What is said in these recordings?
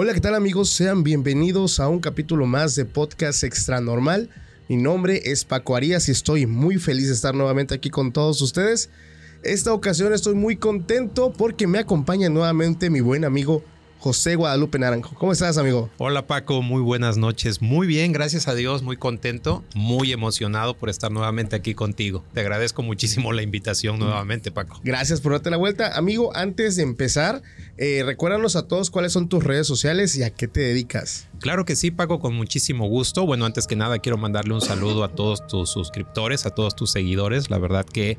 Hola, ¿qué tal amigos? Sean bienvenidos a un capítulo más de Podcast Extra Normal. Mi nombre es Paco Arias y estoy muy feliz de estar nuevamente aquí con todos ustedes. Esta ocasión estoy muy contento porque me acompaña nuevamente mi buen amigo José Guadalupe Naranjo. ¿Cómo estás, amigo? Hola, Paco. Muy buenas noches. Muy bien, gracias a Dios. Muy contento, muy emocionado por estar nuevamente aquí contigo. Te agradezco muchísimo la invitación nuevamente, Paco. Gracias por darte la vuelta. Amigo, antes de empezar, eh, recuérdanos a todos cuáles son tus redes sociales y a qué te dedicas. Claro que sí, Paco, con muchísimo gusto. Bueno, antes que nada, quiero mandarle un saludo a todos tus suscriptores, a todos tus seguidores. La verdad que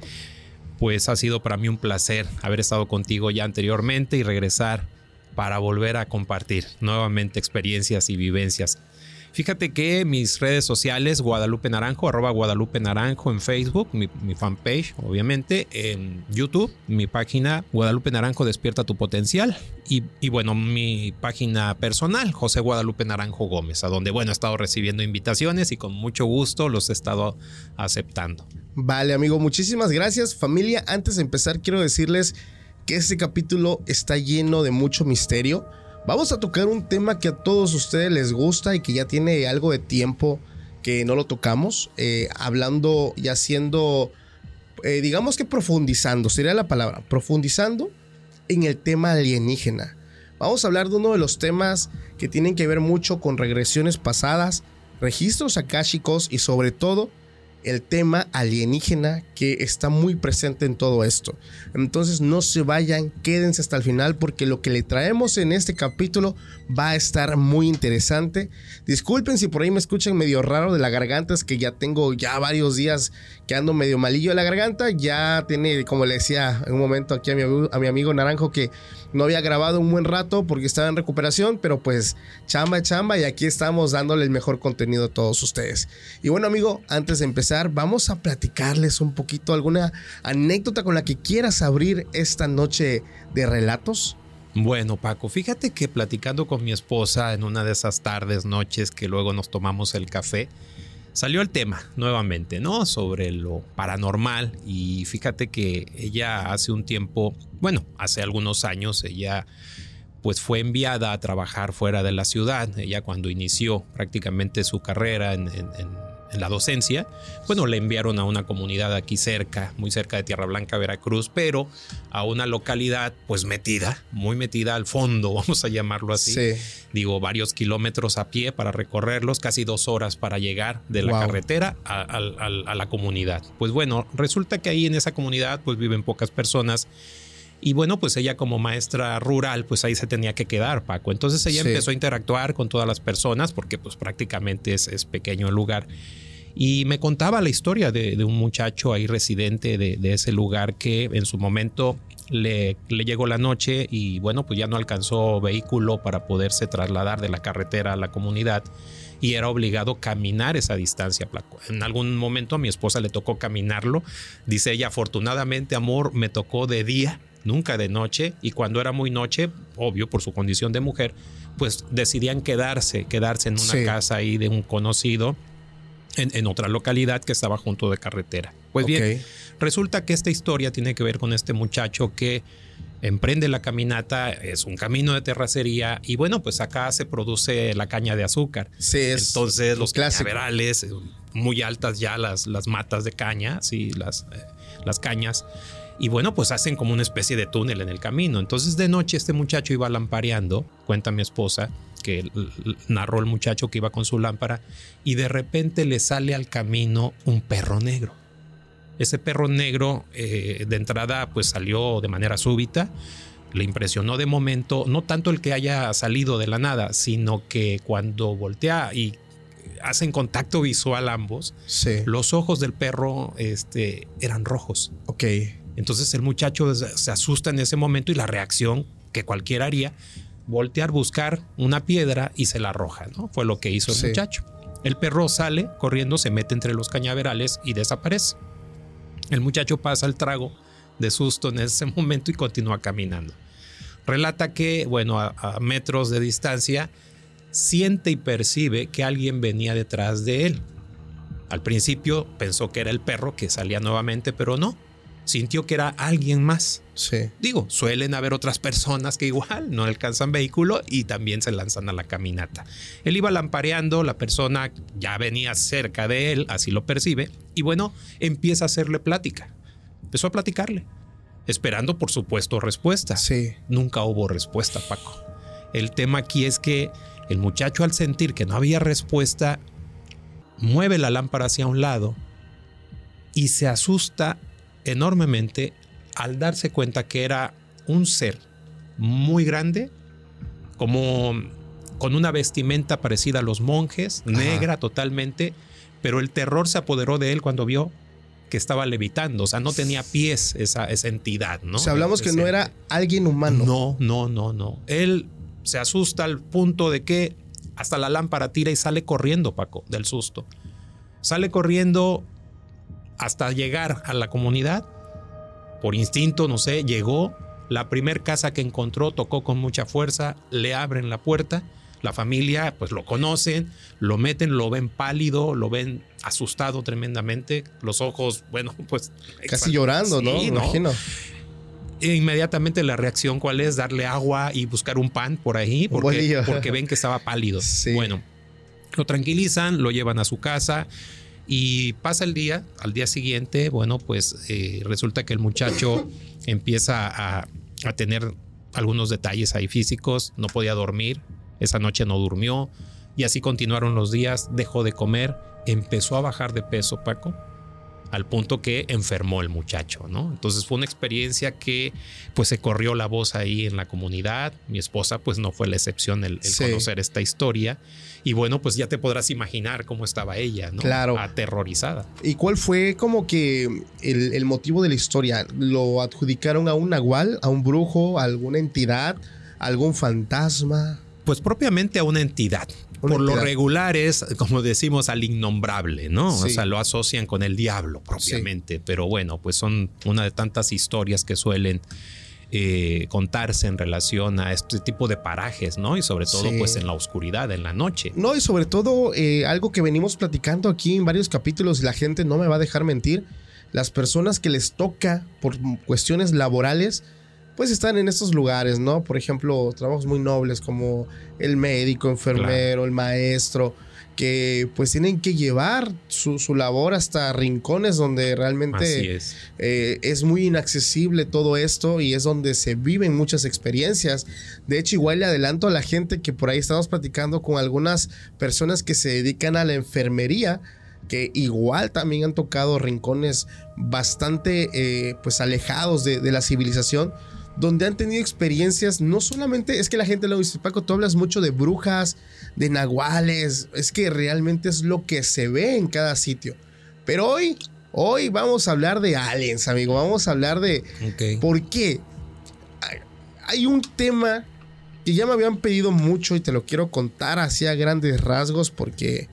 pues ha sido para mí un placer haber estado contigo ya anteriormente y regresar para volver a compartir nuevamente experiencias y vivencias. Fíjate que mis redes sociales, Guadalupe Naranjo, arroba Guadalupe Naranjo en Facebook, mi, fanpage, obviamente, en YouTube, mi página Guadalupe Naranjo Despierta tu Potencial y, y, bueno, mi página personal, José Guadalupe Naranjo Gómez, a donde, bueno, he estado recibiendo invitaciones y con mucho gusto los he estado aceptando. Vale, amigo, muchísimas gracias. Familia, antes de empezar, quiero decirles que este capítulo está lleno de mucho misterio. Vamos a tocar un tema que a todos ustedes les gusta y que ya tiene algo de tiempo que no lo tocamos, eh, hablando y haciendo, eh, digamos que profundizando, sería la palabra, profundizando en el tema alienígena. Vamos a hablar de uno de los temas que tienen que ver mucho con regresiones pasadas, registros akáshicos y sobre todo el tema alienígena que está muy presente en todo esto. Entonces no se vayan, quédense hasta el final porque lo que le traemos en este capítulo va a estar muy interesante. Disculpen si por ahí me escuchan medio raro de la garganta, es que ya tengo ya varios días que ando medio malillo de la garganta. Ya tiene, como le decía en un momento aquí a mi, a mi amigo Naranjo, que no había grabado un buen rato porque estaba en recuperación, pero pues chamba, chamba y aquí estamos dándole el mejor contenido a todos ustedes. Y bueno amigo, antes de empezar, vamos a platicarles un poquito alguna anécdota con la que quieras abrir esta noche de relatos. Bueno, Paco, fíjate que platicando con mi esposa en una de esas tardes, noches que luego nos tomamos el café, salió el tema nuevamente, ¿no? Sobre lo paranormal y fíjate que ella hace un tiempo, bueno, hace algunos años, ella pues fue enviada a trabajar fuera de la ciudad, ella cuando inició prácticamente su carrera en, en en la docencia, bueno, le enviaron a una comunidad aquí cerca, muy cerca de Tierra Blanca, Veracruz, pero a una localidad pues metida, muy metida al fondo, vamos a llamarlo así. Digo, varios kilómetros a pie para recorrerlos, casi dos horas para llegar de la carretera a, a la comunidad. Pues bueno, resulta que ahí en esa comunidad pues viven pocas personas y bueno, pues ella como maestra rural, pues ahí se tenía que quedar, Paco. Entonces ella empezó a interactuar con todas las personas porque pues prácticamente es, es pequeño el lugar. Y me contaba la historia de, un muchacho ahí residente de, de, ese lugar que en su momento le, le, llegó la noche y bueno, pues ya no alcanzó vehículo para poderse trasladar de la carretera a la comunidad y era obligado a caminar esa distancia. En algún momento a mi esposa le tocó caminarlo. Dice ella, afortunadamente, amor, me tocó de día nunca de noche, y cuando era muy noche, obvio por su condición de mujer, pues decidían quedarse, quedarse en una casa ahí de un conocido en, otra localidad que estaba junto de carretera. Pues bien, resulta que esta historia tiene que ver con este muchacho que emprende la caminata, es un camino de terracería y bueno, pues acá se produce la caña de azúcar. Sí, Entonces los cañaverales muy altas ya las, las matas de caña, sí, las, eh, las cañas. Y bueno, pues hacen como una especie de túnel en el camino. Entonces de noche este muchacho iba lampareando, cuenta mi esposa, que narró el muchacho que iba con su lámpara, y de repente le sale al camino un perro negro. Ese perro negro eh, de entrada pues salió de manera súbita, le impresionó de momento, no tanto el que haya salido de la nada, sino que cuando voltea y hacen contacto visual ambos, los ojos del perro este, eran rojos. Ok. Entonces el muchacho se asusta en ese momento y la reacción que cualquiera haría, voltear, buscar una piedra y se la arroja, ¿no? Fue lo que hizo el muchacho. El perro sale corriendo, se mete entre los cañaverales y desaparece. El muchacho pasa el trago de susto en ese momento y continúa caminando. Relata que, bueno, a metros de distancia, siente y percibe que alguien venía detrás de él. Al principio pensó que era el perro que salía nuevamente, pero no sintió que era alguien más. Sí. Digo, suelen haber otras personas que igual no alcanzan vehículo y también se lanzan a la caminata. Él iba lampareando, la persona ya venía cerca de él, así lo percibe, y bueno, empieza a hacerle plática. Empezó a platicarle, esperando por supuesto respuesta. Sí. Nunca hubo respuesta, Paco. El tema aquí es que el muchacho al sentir que no había respuesta, mueve la lámpara hacia un lado y se asusta enormemente al darse cuenta que era un ser muy grande, como con una vestimenta parecida a los monjes, negra totalmente, pero el terror se apoderó de él cuando vio que estaba levitando, o sea, no tenía pies esa, esa entidad, ¿no? O sea, hablamos que no era alguien humano. No, no, no, no. Él se asusta al punto de que hasta la lámpara tira y sale corriendo, Paco, del susto. Sale corriendo hasta llegar a la comunidad. Por instinto, no sé, llegó. La primer casa que encontró tocó con mucha fuerza, le abren la puerta. La familia, pues lo conocen, lo meten, lo ven pálido, lo ven asustado tremendamente. Los ojos, bueno, pues. Casi llorando, ¿no? Imagino. E inmediatamente la reacción, ¿cuál es? Darle agua y buscar un pan por ahí, porque, porque ven que estaba pálido. Bueno, lo tranquilizan, lo llevan a su casa. Y pasa el día, al día siguiente, bueno, pues eh, resulta que el muchacho empieza a, a, tener algunos detalles ahí físicos, no podía dormir, esa noche no durmió, y así continuaron los días, dejó de comer, empezó a bajar de peso, Paco, al punto que enfermó el muchacho, ¿no? Entonces fue una experiencia que pues se corrió la voz ahí en la comunidad, mi esposa pues no fue la excepción el, conocer esta historia y bueno pues ya te podrás imaginar cómo estaba ella, ¿no? Claro. Aterrorizada. ¿Y cuál fue como que el, el motivo de la historia? ¿Lo adjudicaron a un nahual, a un brujo, a alguna entidad, a algún fantasma? Pues propiamente a una entidad, por lo regular es, como decimos, al innombrable, ¿no? O sea, lo asocian con el diablo propiamente, pero bueno, pues son una de tantas historias que suelen eh, contarse en relación a este tipo de parajes, ¿no? Y sobre todo, pues en la oscuridad, en la noche. No, y sobre todo, eh, algo que venimos platicando aquí en varios capítulos y la gente no me va a dejar mentir, las personas que les toca por cuestiones laborales, pues están en estos lugares, ¿no? Por ejemplo, trabajos muy nobles como el médico, enfermero, el maestro, que pues tienen que llevar su, labor hasta rincones donde realmente es. Eh, es. muy inaccesible todo esto y es donde se viven muchas experiencias. De hecho, igual le adelanto a la gente que por ahí estamos platicando con algunas personas que se dedican a la enfermería que igual también han tocado rincones bastante eh, pues alejados de, de la civilización donde han tenido experiencias, no solamente es que la gente lo dice, Paco, tú hablas mucho de brujas, de nahuales, es que realmente es lo que se ve en cada sitio. Pero hoy, hoy vamos a hablar de aliens, amigo, vamos a hablar de por qué. Hay un tema que ya me habían pedido mucho y te lo quiero contar así a grandes rasgos porque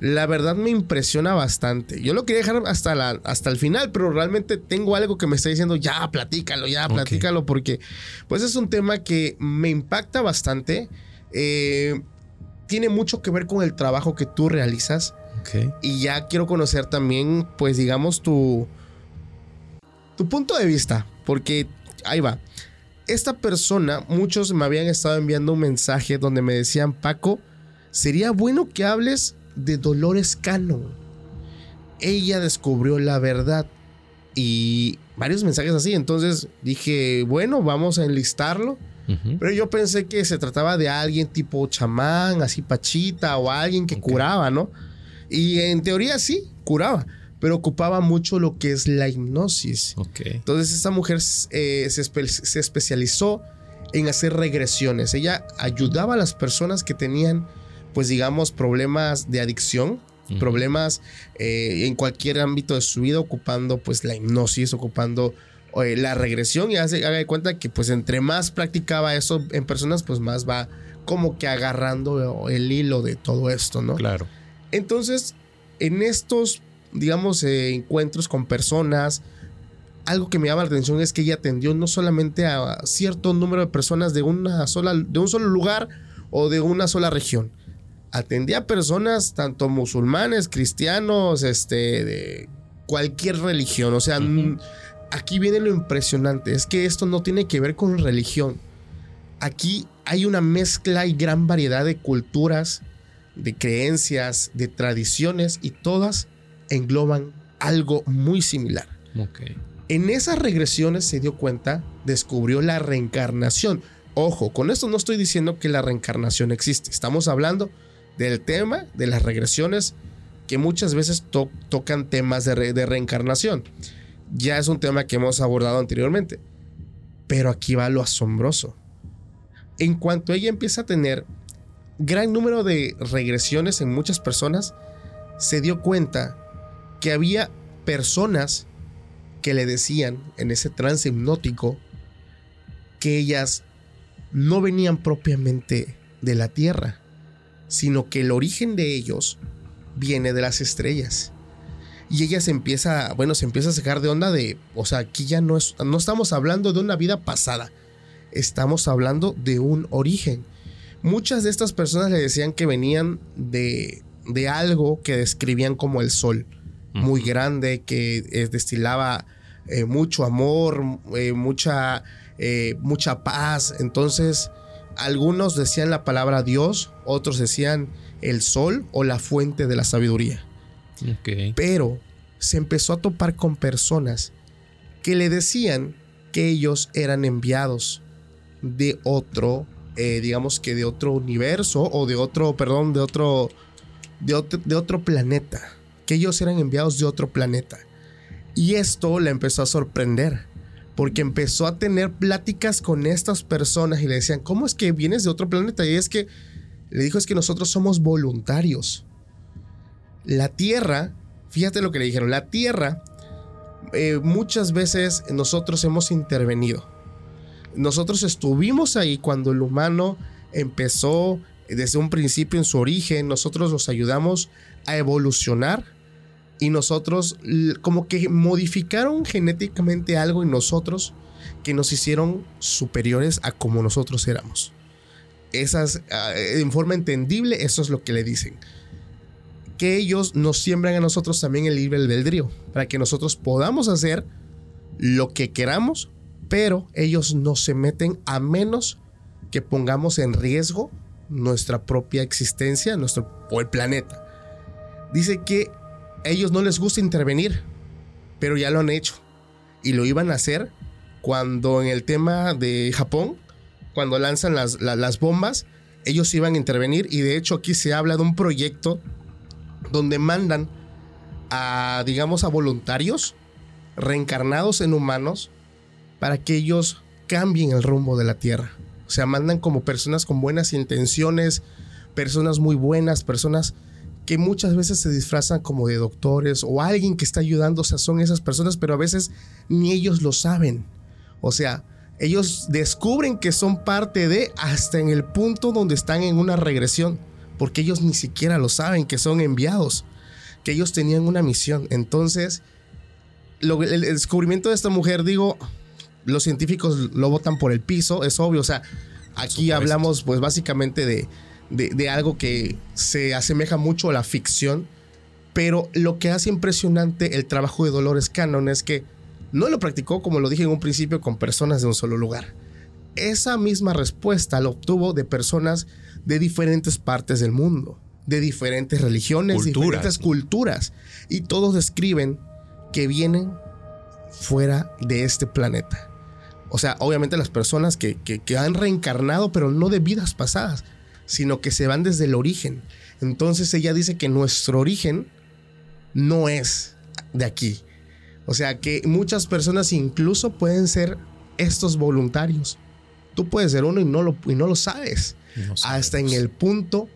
la verdad me impresiona bastante. Yo lo quería dejar hasta, la, hasta el final, pero realmente tengo algo que me está diciendo, ya, platícalo, ya, platícalo, porque pues es un tema que me impacta bastante. Eh, tiene mucho que ver con el trabajo que tú realizas. Y ya quiero conocer también, pues digamos, tu, tu punto de vista, porque ahí va. Esta persona, muchos me habían estado enviando un mensaje donde me decían, Paco, sería bueno que hables de Dolores Cano. ella descubrió la verdad y varios mensajes así. Entonces dije, bueno, vamos a enlistarlo. Pero yo pensé que se trataba de alguien tipo chamán, así pachita o alguien que curaba, ¿no? Y en teoría sí, curaba, pero ocupaba mucho lo que es la hipnosis. Entonces esta mujer eh, se, se especializó en hacer regresiones. Ella ayudaba a las personas que tenían, pues digamos, problemas de adicción problemas eh, en cualquier ámbito de su vida, ocupando pues la hipnosis, ocupando eh, la regresión y hace, haga de cuenta que pues entre más practicaba eso en personas, pues más va como que agarrando el hilo de todo esto, ¿no? Claro. Entonces, en estos, digamos, eh, encuentros con personas, algo que me llama la atención es que ella atendió no solamente a cierto número de personas de una sola, de un solo lugar o de una sola región, atendía a personas, tanto musulmanes, cristianos, este, de cualquier religión. O sea, aquí viene lo impresionante, es que esto no tiene que ver con religión. Aquí hay una mezcla y gran variedad de culturas, de creencias, de tradiciones y todas engloban algo muy similar. En esas regresiones se dio cuenta, descubrió la reencarnación. Ojo, con esto no estoy diciendo que la reencarnación existe, estamos hablando del tema de las regresiones que muchas veces tocan temas de, de reencarnación. Ya es un tema que hemos abordado anteriormente. Pero aquí va lo asombroso. En cuanto ella empieza a tener gran número de regresiones en muchas personas, se dio cuenta que había personas que le decían en ese trance hipnótico que ellas no venían propiamente de la Tierra, sino que el origen de ellos viene de las estrellas. Y ella se empieza, bueno, se empieza a sacar de onda de, o sea, aquí ya no, es, no estamos hablando de una vida pasada, estamos hablando de un origen. Muchas de estas personas le decían que venían de, de algo que describían como el sol, muy grande, que eh, destilaba eh, mucho amor, eh, mucha, mucha paz. Entonces, algunos decían la palabra Dios, otros decían el sol o la fuente de la sabiduría. Pero se empezó a topar con personas que le decían que ellos eran enviados de otro, eh, digamos que de otro universo o de otro, perdón, de otro, de otro, de otro planeta. Que ellos eran enviados de otro planeta. Y esto le empezó a sorprender porque empezó a tener pláticas con estas personas y le decían, ¿cómo es que vienes de otro planeta? Y es que le dijo, es que nosotros somos voluntarios. La Tierra, fíjate lo que le dijeron, la Tierra, eh, muchas veces nosotros hemos intervenido. Nosotros estuvimos ahí cuando el humano empezó desde un principio en su origen, nosotros los ayudamos a evolucionar y nosotros como que modificaron genéticamente algo en nosotros que nos hicieron superiores a como nosotros éramos. Esas, ah, en forma entendible, eso es lo que le dicen. Que ellos nos siembran a nosotros también el libre albedrío, para que nosotros podamos hacer lo que queramos, pero ellos no se meten a menos que pongamos en riesgo nuestra propia existencia, nuestro o el planeta. Dice que ellos no les gusta intervenir, pero ya lo han hecho. Y lo iban a hacer cuando en el tema de Japón, cuando lanzan las, las, bombas, ellos iban a intervenir. Y de hecho aquí se habla de un proyecto donde mandan a, digamos, a voluntarios reencarnados en humanos para que ellos cambien el rumbo de la Tierra. O sea, mandan como personas con buenas intenciones, personas muy buenas, personas que muchas veces se disfrazan como de doctores o alguien que está ayudando, o sea, son esas personas, pero a veces ni ellos lo saben. O sea, ellos descubren que son parte de hasta en el punto donde están en una regresión, porque ellos ni siquiera lo saben, que son enviados, que ellos tenían una misión. Entonces, el, descubrimiento de esta mujer, digo, los científicos lo botan por el piso, es obvio, o sea, aquí hablamos pues básicamente de de, algo que se asemeja mucho a la ficción, pero lo que hace impresionante el trabajo de Dolores Cannon es que no lo practicó, como lo dije en un principio, con personas de un solo lugar. Esa misma respuesta la obtuvo de personas de diferentes partes del mundo. de diferentes religiones, diferentes culturas. Y todos describen que vienen fuera de este planeta. O sea, obviamente las personas que, que, han reencarnado, pero no de vidas pasadas, sino que se van desde el origen. Entonces ella dice que nuestro origen no es de aquí. O sea que muchas personas incluso pueden ser estos voluntarios. Tú puedes ser uno y no lo, y no lo sabes. hasta en el punto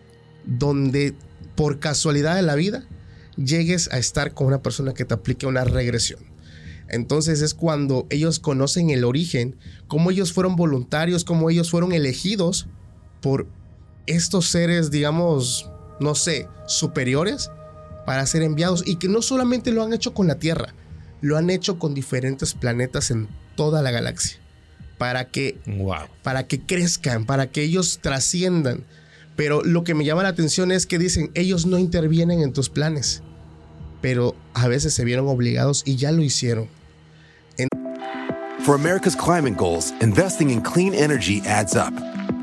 donde por casualidad de la vida llegues a estar con una persona que te aplique una regresión. Entonces es cuando ellos conocen el origen, cómo ellos fueron voluntarios, cómo ellos fueron elegidos por estos seres, digamos, no sé, superiores para ser enviados y que no solamente lo han hecho con la Tierra, lo han hecho con diferentes planetas en toda la galaxia para que para que crezcan, para que ellos trasciendan. Pero lo que me llama la atención es que dicen, ellos no intervienen en tus planes, pero a veces se vieron obligados y ya lo hicieron. For America's climate goals, investing in clean energy adds up.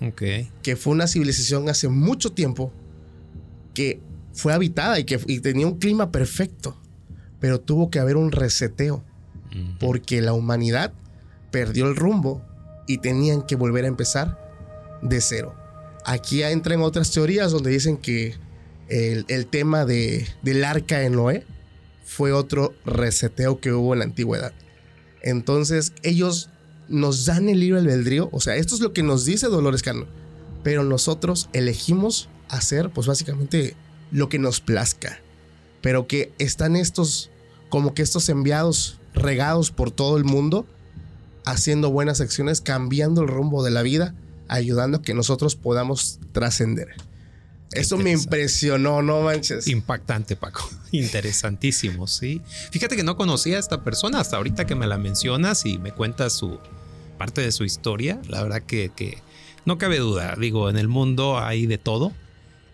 Okay. Que fue una civilización hace mucho tiempo que fue habitada y que tenía un clima perfecto, pero tuvo que haber un reseteo porque la humanidad perdió el rumbo y tenían que volver a empezar de cero. Aquí entran otras teorías donde dicen que el, tema de, del arca en Noé fue otro reseteo que hubo en la antigüedad. Entonces ellos nos dan el libro albedrío, o sea, esto es lo que nos dice Dolores Cano, pero nosotros elegimos hacer pues básicamente lo que nos plazca, pero que están estos como que estos enviados regados por todo el mundo, haciendo buenas acciones, cambiando el rumbo de la vida, ayudando a que nosotros podamos trascender. Eso me impresionó, no manches. Impactante, Paco. Interesantísimo, sí. Fíjate que no conocía a esta persona hasta ahorita que me la mencionas y me cuentas su parte de su historia. La verdad que, que no cabe duda. Digo, en el mundo hay de todo.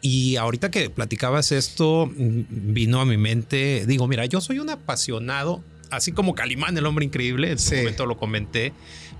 Y ahorita que platicabas esto, mm, vino a mi mente, digo, mira, yo soy un apasionado así como Calimán, el hombre increíble, en su momento lo comenté,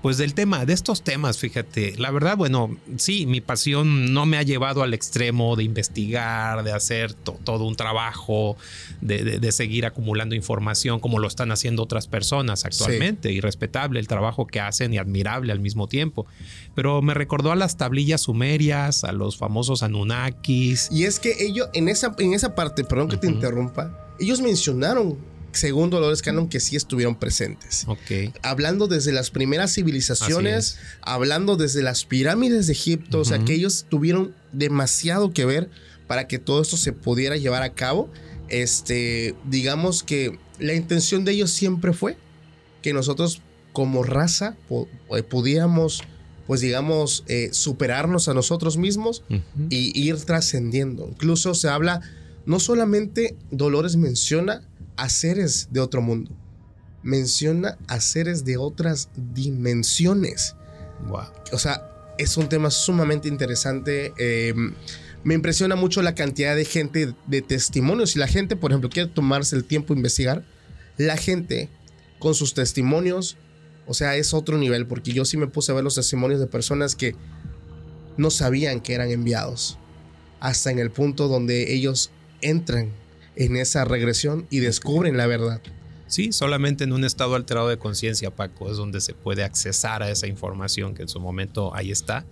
pues del tema, de estos temas, fíjate, la verdad, bueno, sí, mi pasión no me ha llevado al extremo de investigar, de hacer todo un trabajo, de, seguir acumulando información como lo están haciendo otras personas actualmente, y respetable el trabajo que hacen y admirable al mismo tiempo. Pero me recordó a las tablillas sumerias, a los famosos Anunnakis. Y es que ellos, en esa, en esa parte, perdón que te interrumpa, ellos mencionaron según Dolores Cannon, que sí estuvieron presentes. Hablando desde las primeras civilizaciones, hablando desde las pirámides de Egipto, o sea, que ellos tuvieron demasiado que ver para que todo esto se pudiera llevar a cabo. Este, digamos que la intención de ellos siempre fue que nosotros como raza eh, pudiéramos, pues digamos, eh, superarnos a nosotros mismos y ir trascendiendo. Incluso se habla, no solamente Dolores menciona a seres de otro mundo. Menciona a seres de otras dimensiones. O sea, es un tema sumamente interesante. Em, me impresiona mucho la cantidad de gente, de testimonios. Si la gente, por ejemplo, quiere tomarse el tiempo de investigar, la gente con sus testimonios, o sea, es otro nivel, porque yo sí me puse a ver los testimonios de personas que no sabían que eran enviados, hasta en el punto donde ellos entran en esa regresión y descubren la verdad. Sí, solamente en un estado alterado de conciencia, Paco, es donde se puede accesar a esa información que en su momento ahí está.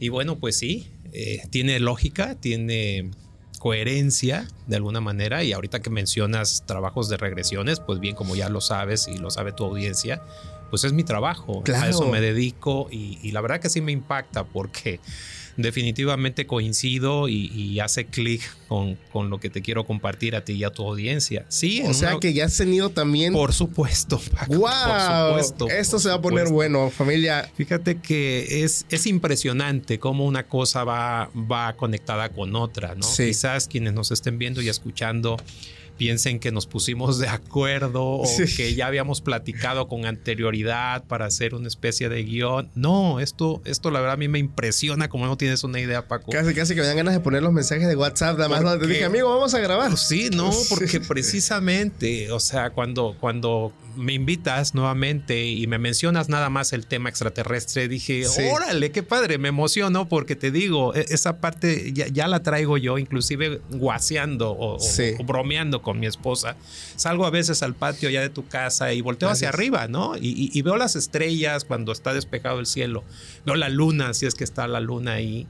Y bueno, pues sí, eh, tiene lógica, tiene coherencia de alguna manera. Y ahorita que mencionas trabajos de regresiones, pues bien, como ya lo sabes y lo sabe tu audiencia, pues es mi trabajo. A eso me dedico y, y la verdad que sí me impacta porque definitivamente coincido y, hace clic con, con, lo que te quiero compartir a ti y a tu audiencia. Sí, o sea que ya has tenido también. Por supuesto, Paco, ¡Wow! Esto se va a poner bueno, familia. Fíjate que es, es impresionante cómo una cosa va, va conectada con otra, ¿no? Quizás quienes nos estén viendo y escuchando piensen que nos pusimos de acuerdo o que ya habíamos platicado con anterioridad para hacer una especie de guion. No, esto, esto la verdad a mí me impresiona como no tienes una idea, Paco. Casi, casi que me dan ganas de poner los mensajes de WhatsApp. Nada más te dije, amigo, vamos a grabar. Pues sí, no, porque precisamente, o sea, cuando, cuando me invitas nuevamente y me mencionas nada más el tema extraterrestre, dije, órale, qué padre, me emociono porque te digo, e, esa parte ya, la traigo yo, inclusive guaseando o, bromeando con mi esposa. Salgo a veces al patio ya de tu casa y volteo hacia arriba, ¿no? Y, veo las estrellas cuando está despejado el cielo, veo la luna, si es que está la luna ahí.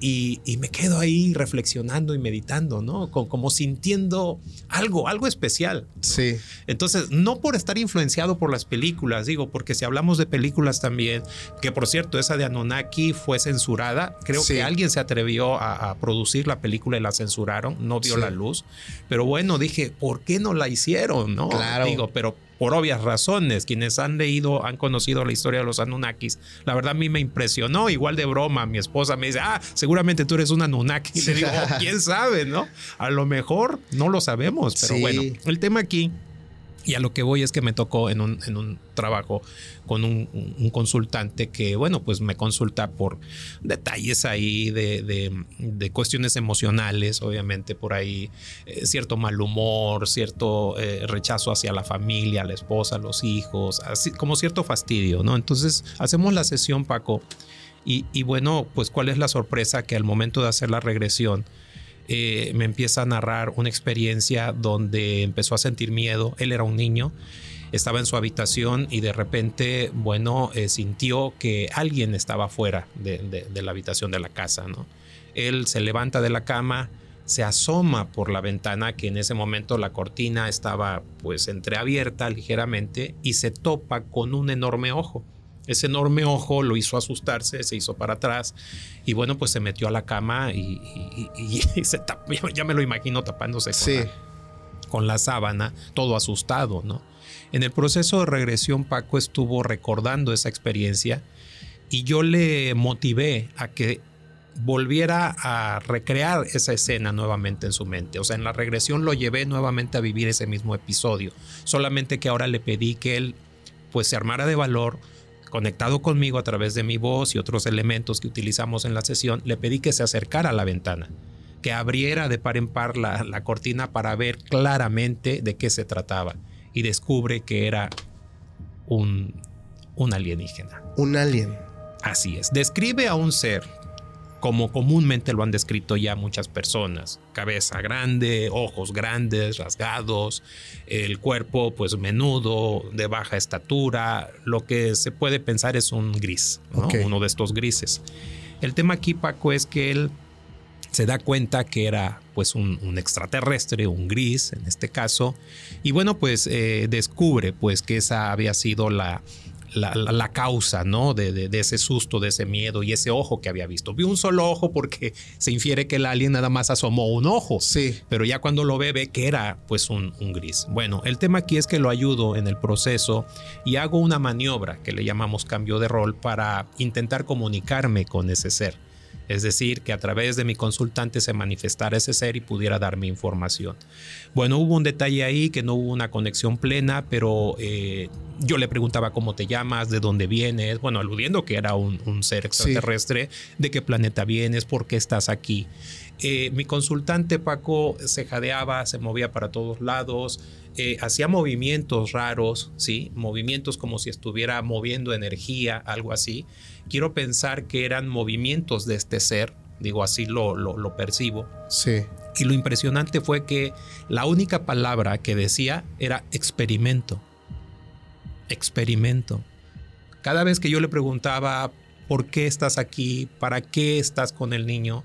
Y, me quedo ahí reflexionando y meditando, ¿no? Como, sintiendo algo, algo especial. Sí. Entonces, no por estar influenciado por las películas, digo, porque si hablamos de películas también, que por cierto, esa de Anunnaki fue censurada, creo que alguien se atrevió a, producir la película y la censuraron, no dio la luz, pero bueno, dije, ¿por qué no la hicieron? ¿No? Claro. Digo, pero por obvias razones. Quienes han leído, han conocido la historia de los Anunnakis. La verdad a mí me impresionó, igual de broma. Mi esposa me dice, ah, seguramente tú eres un Anunnaki. Y le digo, quién sabe, ¿no? A lo mejor no lo sabemos, pero bueno, el tema aquí y a lo que voy es que me tocó en un, en un trabajo con un, consultante que, bueno, pues me consulta por detalles ahí de, de, cuestiones emocionales, obviamente por ahí eh, cierto mal humor, cierto eh, rechazo hacia la familia, la esposa, los hijos, así como cierto fastidio, ¿no? Entonces hacemos la sesión, Paco, y, y bueno, pues cuál es la sorpresa que al momento de hacer la regresión, eh, me empieza a narrar una experiencia donde empezó a sentir miedo. Él era un niño, estaba en su habitación y de repente, bueno, eh, sintió que alguien estaba fuera de, la habitación de la casa, ¿no? Él se levanta de la cama, se asoma por la ventana, que en ese momento la cortina estaba pues entreabierta ligeramente, y se topa con un enorme ojo ese enorme ojo lo hizo asustarse, se hizo para atrás y bueno, pues se metió a la cama y, se tapó, ya me lo imagino tapándose con, la, sábana, todo asustado, ¿no? En el proceso de regresión, Paco estuvo recordando esa experiencia y yo le motivé a que volviera a recrear esa escena nuevamente en su mente. O sea, en la regresión lo llevé nuevamente a vivir ese mismo episodio. Solamente que ahora le pedí que él pues se armara de valor, conectado conmigo a través de mi voz y otros elementos que utilizamos en la sesión, le pedí que se acercara a la ventana, que abriera de par en par la, cortina para ver claramente de qué se trataba. Y descubre que era un, un alienígena. Un alien. Así es. Describe a un ser como comúnmente lo han descrito ya muchas personas. Cabeza grande, ojos grandes, rasgados, el cuerpo pues menudo, de baja estatura, lo que se puede pensar es un gris, uno de estos grises. El tema aquí, Paco, es que él se da cuenta que era pues un, extraterrestre, un gris en este caso, y bueno pues eh, descubre pues que esa había sido la, la, causa, ¿no? De, ese susto, de ese miedo y ese ojo que había visto. Vio un solo ojo porque se infiere que el alien nada más asomó un ojo. Sí. Pero ya cuando lo ve, ve que era pues un, un gris. Bueno, el tema aquí es que lo ayudo en el proceso y hago una maniobra que le llamamos cambio de rol para intentar comunicarme con ese ser. Es decir, que a través de mi consultante se manifestara ese ser y pudiera darme información. Bueno, hubo un detalle ahí que no hubo una conexión plena, pero eh, yo le preguntaba cómo te llamas, de dónde vienes, bueno, aludiendo que era un, ser extraterrestre, de qué planeta vienes, por qué estás aquí. Eh, mi consultante Paco se jadeaba, se movía para todos lados, eh, hacía movimientos raros, ¿sí? Movimientos como si estuviera moviendo energía, algo así. Quiero pensar que eran movimientos de este ser, digo así lo, lo, percibo. Sí. Y lo impresionante fue que la única palabra que decía era experimento. Experimento. Cada vez que yo le preguntaba, ¿por qué estás aquí? ¿Para qué estás con el niño?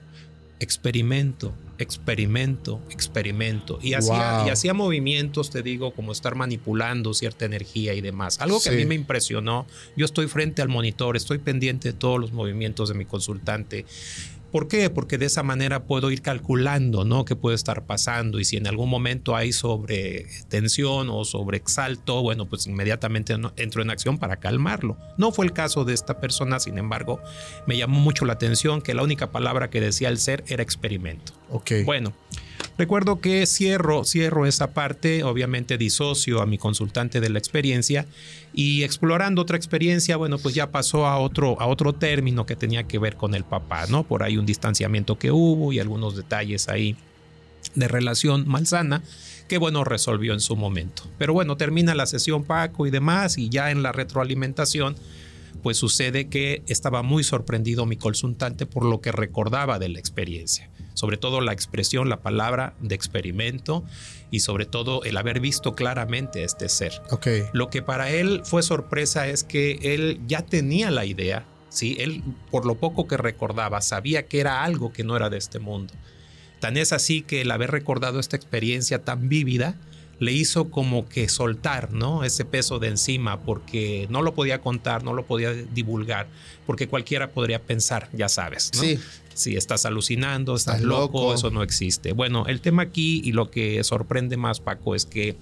Experimento experimento, experimento. Y hacía, y hacía movimientos, te digo, como estar manipulando cierta energía y demás. Algo que a mí me impresionó. Yo estoy frente al monitor, estoy pendiente de todos los movimientos de mi consultante. ¿Por qué? Porque de esa manera puedo ir calculando, ¿no? ¿Qué puede estar pasando? Y si en algún momento hay sobre tensión o sobre exalto, bueno, pues inmediatamente entro en acción para calmarlo. No fue el caso de esta persona, sin embargo, me llamó mucho la atención que la única palabra que decía el ser era experimento. Ok. Bueno, Recuerdo que cierro, cierro esa parte, obviamente disocio a mi consultante de la experiencia y explorando otra experiencia, bueno, pues ya pasó a otro, a otro término que tenía que ver con el papá, ¿no? Por ahí un distanciamiento que hubo y algunos detalles ahí de relación malsana que bueno resolvió en su momento. Pero bueno, termina la sesión Paco y demás y ya en la retroalimentación pues sucede que estaba muy sorprendido mi consultante por lo que recordaba de la experiencia sobre todo la expresión, la palabra de experimento y sobre todo el haber visto claramente a este ser. Okay. Lo que para él fue sorpresa es que él ya tenía la idea, ¿sí? Él, por lo poco que recordaba, sabía que era algo que no era de este mundo. Tan es así que el haber recordado esta experiencia tan vívida, le hizo como que soltar, ¿no? Ese peso de encima, porque no lo podía contar, no lo podía divulgar, porque cualquiera podría pensar, ya sabes, ¿no? Sí. Si estás alucinando, estás, loco, eso no existe. Bueno, el tema aquí y lo que sorprende más, Paco, es que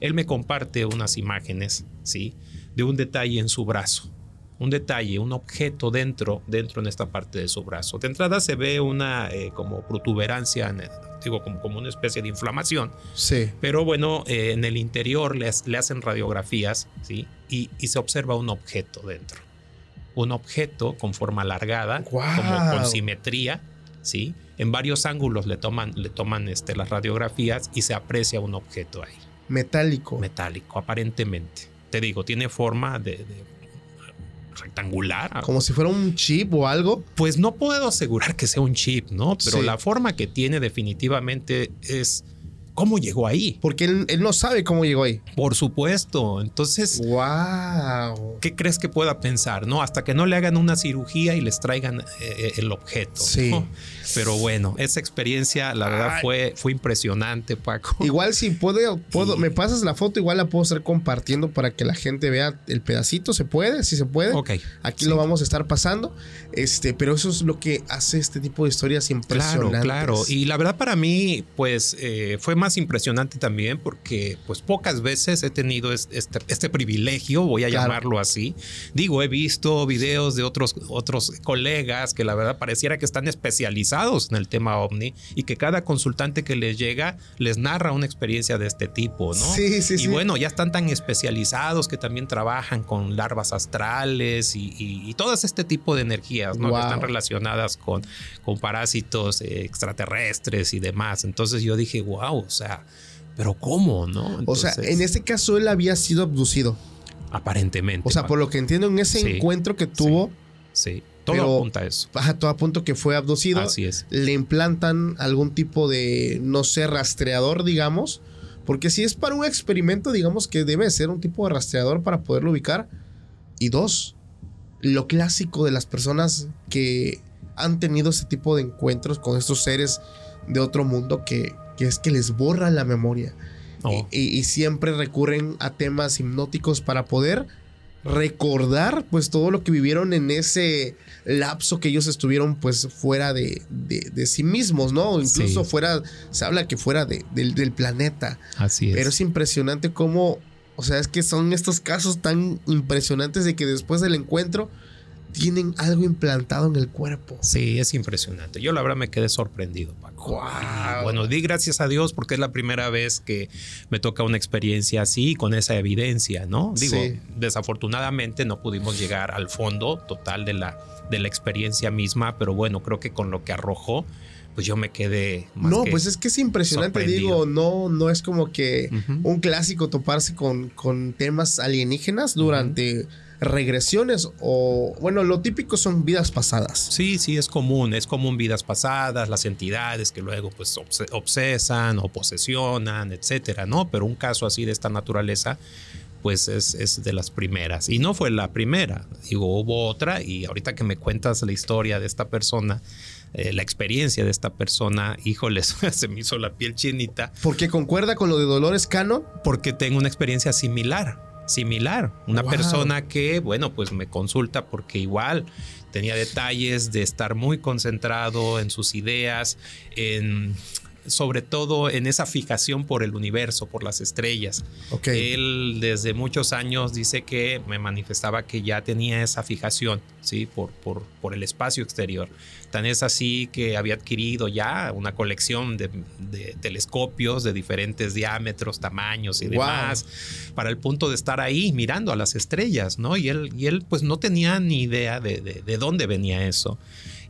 él me comparte unas imágenes, ¿sí? De un detalle en su brazo un detalle, un objeto dentro, dentro en esta parte de su brazo. De entrada se ve una eh, como protuberancia en digo, como, como una especie de inflamación. Sí. Pero bueno, eh, en el interior le, le hacen radiografías, ¿sí? Y, y, se observa un objeto dentro. Un objeto con forma alargada, como con simetría, ¿sí? En varios ángulos le toman, le toman este, las radiografías y se aprecia un objeto ahí. Metálico. Metálico, aparentemente. Te digo, tiene forma de rectangular. Como si fuera un chip o algo. Pues no puedo asegurar que sea un chip, ¿no? Pero la forma que tiene definitivamente es cómo llegó ahí. Porque él, no sabe cómo llegó ahí. Por supuesto. Entonces, wow. ¿qué crees que pueda pensar? No, hasta que no le hagan una cirugía y les traigan eh, el objeto. Sí. Pero bueno, esa experiencia, la verdad, fue, fue impresionante, Paco. Igual si puedo, puedo me pasas la foto, igual la puedo estar compartiendo para que la gente vea el pedacito. ¿Se puede? Si se puede. Ok. Aquí lo vamos a estar pasando. Este, pero eso es lo que hace este tipo de historias impresionantes. Claro, claro. Y la verdad para mí, pues, eh, fue más impresionante también porque, pues, pocas veces he tenido este, este privilegio, voy a llamarlo así. Digo, he visto videos de otros, otros colegas que la verdad pareciera que están especializados en el tema ovni y que cada consultante que les llega les narra una experiencia de este tipo, ¿no? Sí, sí, y bueno, ya están tan especializados que también trabajan con larvas astrales y, todas este tipo de energías, ¿no? Que están relacionadas con, con parásitos extraterrestres y demás. Entonces yo dije, wow, sea, pero ¿cómo, no? o sea, en este caso él había sido abducido. Aparentemente. O sea, por lo que entiendo, en ese encuentro que tuvo. sí. Todo apunta a eso. Ajá, todo apunta que fue abducido. Así es. Le implantan algún tipo de, no sé, rastreador, digamos. Porque si es para un experimento, digamos que debe ser un tipo de rastreador para poderlo ubicar. Y dos, lo clásico de las personas que han tenido ese tipo de encuentros con estos seres de otro mundo que, es que les borra la memoria. Oh. y, siempre recurren a temas hipnóticos para poder recordar pues todo lo que vivieron en ese lapso que ellos estuvieron pues fuera de, de, sí mismos, ¿no? Incluso fuera, se habla que fuera de, del, planeta. Así es. Pero es impresionante cómo, o sea, es que son estos casos tan impresionantes de que después del encuentro tienen algo implantado en el cuerpo. Sí, es impresionante. Yo la verdad me quedé sorprendido, Paco. Bueno, di gracias a Dios porque es la primera vez que me toca una experiencia así, con esa evidencia, ¿no? Digo, desafortunadamente no pudimos llegar al fondo total de la, de la experiencia misma, pero bueno, creo que con lo que arrojó, pues yo me quedé más No, pues es que es impresionante, digo, no, no es como que un clásico toparse con, con temas alienígenas durante regresiones o, bueno, lo típico son vidas pasadas. Sí, sí, es común, es común vidas pasadas, las entidades que luego pues obsesan o posesionan, etcétera, ¿no? Pero un caso así de esta naturaleza pues es, es, de las primeras. Y no fue la primera, digo, hubo otra y ahorita que me cuentas la historia de esta persona, eh, la experiencia de esta persona, híjoles, se me hizo la piel chinita. Porque concuerda con lo de Dolores Cano. Porque tengo una experiencia similar, similar. Una Wow. persona que, bueno, pues me consulta porque igual tenía detalles de estar muy concentrado en sus ideas, en sobre todo en esa fijación por el universo, por las estrellas. Ok. Él desde muchos años dice que me manifestaba que ya tenía esa fijación, ¿sí? Por, por, por el espacio exterior. Tan es así que había adquirido ya una colección de, de telescopios de diferentes diámetros, tamaños y Wow. demás, para el punto de estar ahí mirando a las estrellas, ¿no? Y él, y él pues no tenía ni idea de, de, de dónde venía eso.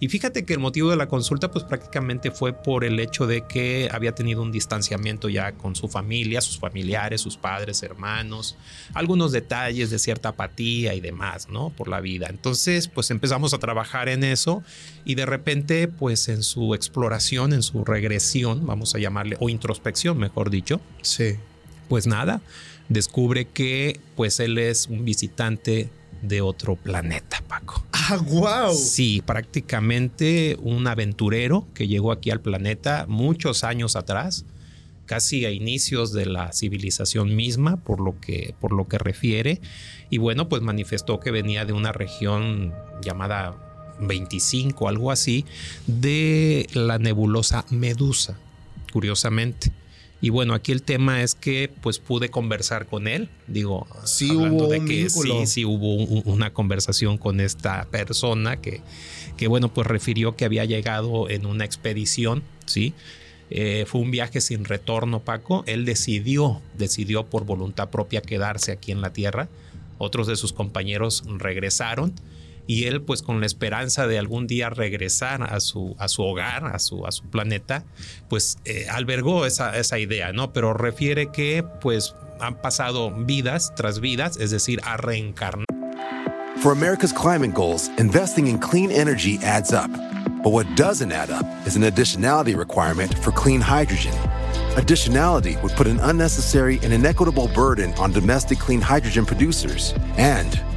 Y fíjate que el motivo de la consulta pues prácticamente fue por el hecho de que había tenido un distanciamiento ya con su familia, sus familiares, sus padres, hermanos, algunos detalles de cierta apatía y demás, ¿no? Por la vida. Entonces pues empezamos a trabajar en eso y de repente pues en su exploración, en su regresión, vamos a llamarle, o introspección mejor dicho, Sí. pues nada, descubre que pues él es un visitante de otro planeta, Paco. Ah, wow. Sí, prácticamente un aventurero que llegó aquí al planeta muchos años atrás, casi a inicios de la civilización misma, por lo que, por lo que refiere. Y bueno, pues manifestó que venía de una región llamada 25, algo así, de la nebulosa Medusa, curiosamente. Y bueno, aquí el tema es que pues pude conversar con él, digo, Sí hablando hubo de que vínculo. sí, sí hubo un- una conversación con esta persona que, que bueno, pues refirió que había llegado en una expedición, ¿sí? Eh, fue un viaje sin retorno, Paco. Él decidió, decidió por voluntad propia quedarse aquí en la Tierra. Otros de sus compañeros regresaron y él, pues con la esperanza de algún día regresar a su, a hogar, a su, a planeta, pues eh, albergó esa, idea, ¿no? Pero refiere que pues han pasado vidas tras vidas, es decir, ha reencarnado. For America's climate goals, investing in clean energy adds up. But what doesn't add up is an additionality requirement for clean hydrogen. Additionality would put an unnecessary and inequitable burden on domestic clean hydrogen producers and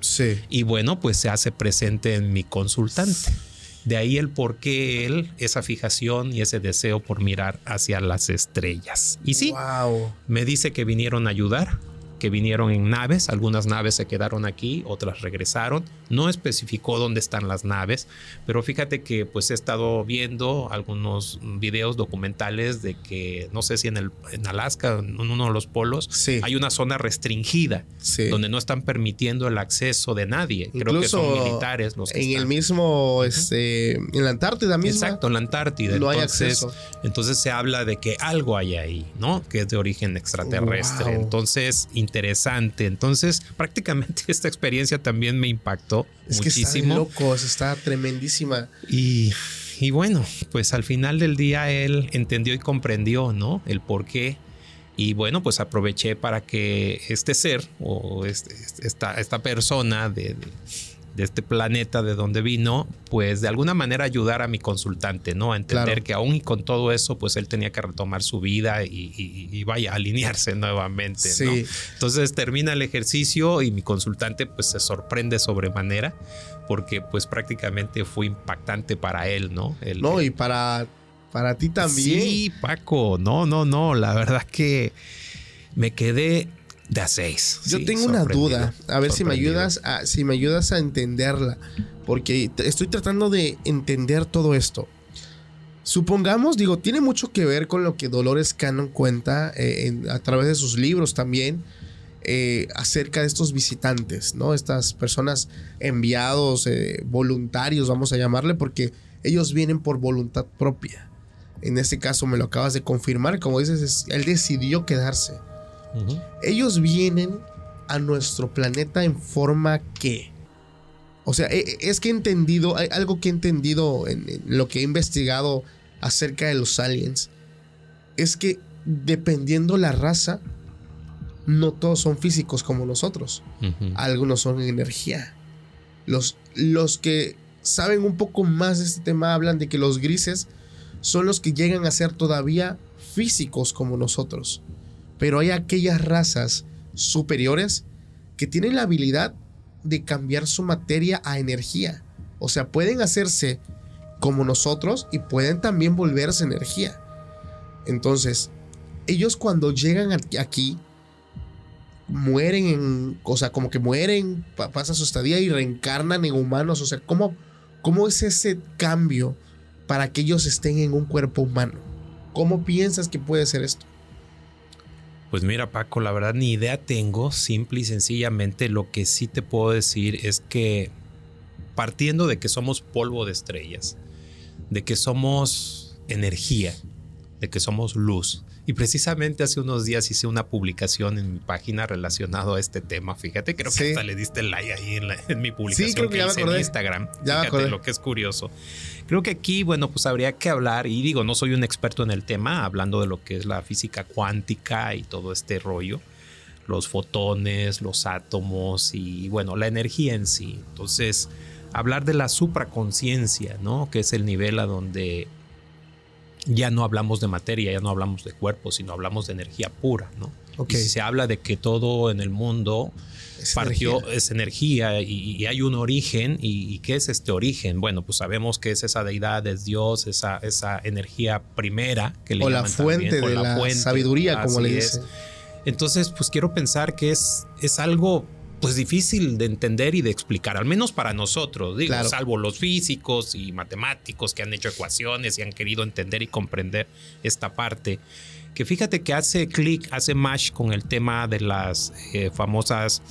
Sí. y bueno, pues se hace presente en mi consultante. De ahí el por qué él, esa fijación y ese deseo por mirar hacia las estrellas. Y sí, Wow. me dice que vinieron a ayudar, que vinieron en naves, algunas naves se quedaron aquí, otras regresaron. No especificó dónde están las naves, pero fíjate que pues he estado viendo algunos videos documentales de que no sé si en el en Alaska, en uno de los polos, Sí. hay una zona restringida Sí. donde no están permitiendo el acceso de nadie. Creo que son militares los que en el están. mismo, este, en la Antártida misma. Exacto, en la Antártida. No hay entonces, acceso. entonces se habla de que algo hay ahí, ¿no? Que es de origen extraterrestre. Wow. Entonces, interesante. Entonces, prácticamente esta experiencia también me impactó Es que está muchísimo. locos, está tremendísima. Y, y bueno, pues al final del día él entendió y comprendió, ¿no? El por qué. Y bueno, pues aproveché para que este ser o este- esta, esta persona de, de- de este planeta de donde vino, pues de alguna manera ayudar a mi consultante, ¿no? A entender Claro. que aún y con todo eso, pues él tenía que retomar su vida y, y- y vaya, alinearse nuevamente, ¿no? Sí. Entonces termina el ejercicio y mi consultante pues se sorprende sobremanera porque pues prácticamente fue impactante para él, ¿no? El- No, y para, para ti también. Sí, Paco, no, no, no, la verdad que me quedé de a seis. Yo sí, tengo una duda. A ver si me ayudas a, si me ayudas a entenderla. Porque estoy tratando de entender todo esto. Supongamos, digo, tiene mucho que ver con lo que Dolores Cannon cuenta eh, en- a través de sus libros también. eh, acerca de estos visitantes, ¿no? Estas personas enviados, eh, voluntarios, vamos a llamarle, porque ellos vienen por voluntad propia. En este caso me lo acabas de confirmar, como dices, él decidió quedarse. Ellos vienen a nuestro planeta en forma que... O sea, e, e, es que he entendido, hay algo que he entendido en, lo que he investigado acerca de los aliens, es que dependiendo la raza, no todos son físicos como nosotros. Algunos son energía. Los, los que saben un poco más de este tema hablan de que los grises son los que llegan a ser todavía físicos como nosotros. Pero hay aquellas razas superiores que tienen la habilidad de cambiar su materia a energía. O sea, pueden hacerse como nosotros y pueden también volverse energía. Entonces, ellos cuando llegan aquí, mueren en, o sea, como que mueren, pasa su estadía y reencarnan en humanos. O sea, ¿cómo, cómo es ese cambio para que ellos estén en un cuerpo humano? ¿Cómo piensas que puede ser esto? Pues mira, Paco, la verdad ni idea tengo. Simple y sencillamente lo que sí te puedo decir es que partiendo de que somos polvo de estrellas, de que somos energía, de que somos luz, y precisamente hace unos días hice una publicación en mi página relacionado a este tema. Fíjate, creo que hasta le diste el like ahí en, mi publicación sí, creo que, hice en Instagram. Ya Fíjate lo que es curioso. Creo que aquí, bueno, pues habría que hablar, y digo, no soy un experto en el tema, hablando de lo que es la física cuántica y todo este rollo, los fotones, los átomos y, bueno, la energía en sí. Entonces, hablar de la supraconciencia, ¿no? Que es el nivel a donde ya no hablamos de materia, ya no hablamos de cuerpo, sino hablamos de energía pura, ¿no? Y se habla de que todo en el mundo es partió, energía. es energía y, hay un origen. Y, qué es este origen? Bueno, pues sabemos que es esa deidad, es Dios, esa, esa energía primera que le o la fuente de la, sabiduría, como le dicen. Entonces, pues quiero pensar que es, es algo pues difícil de entender y de explicar, al menos para nosotros, digo, salvo los físicos y matemáticos que han hecho ecuaciones y han querido entender y comprender esta parte. Que fíjate que hace clic, hace match con el tema de las eh, famosas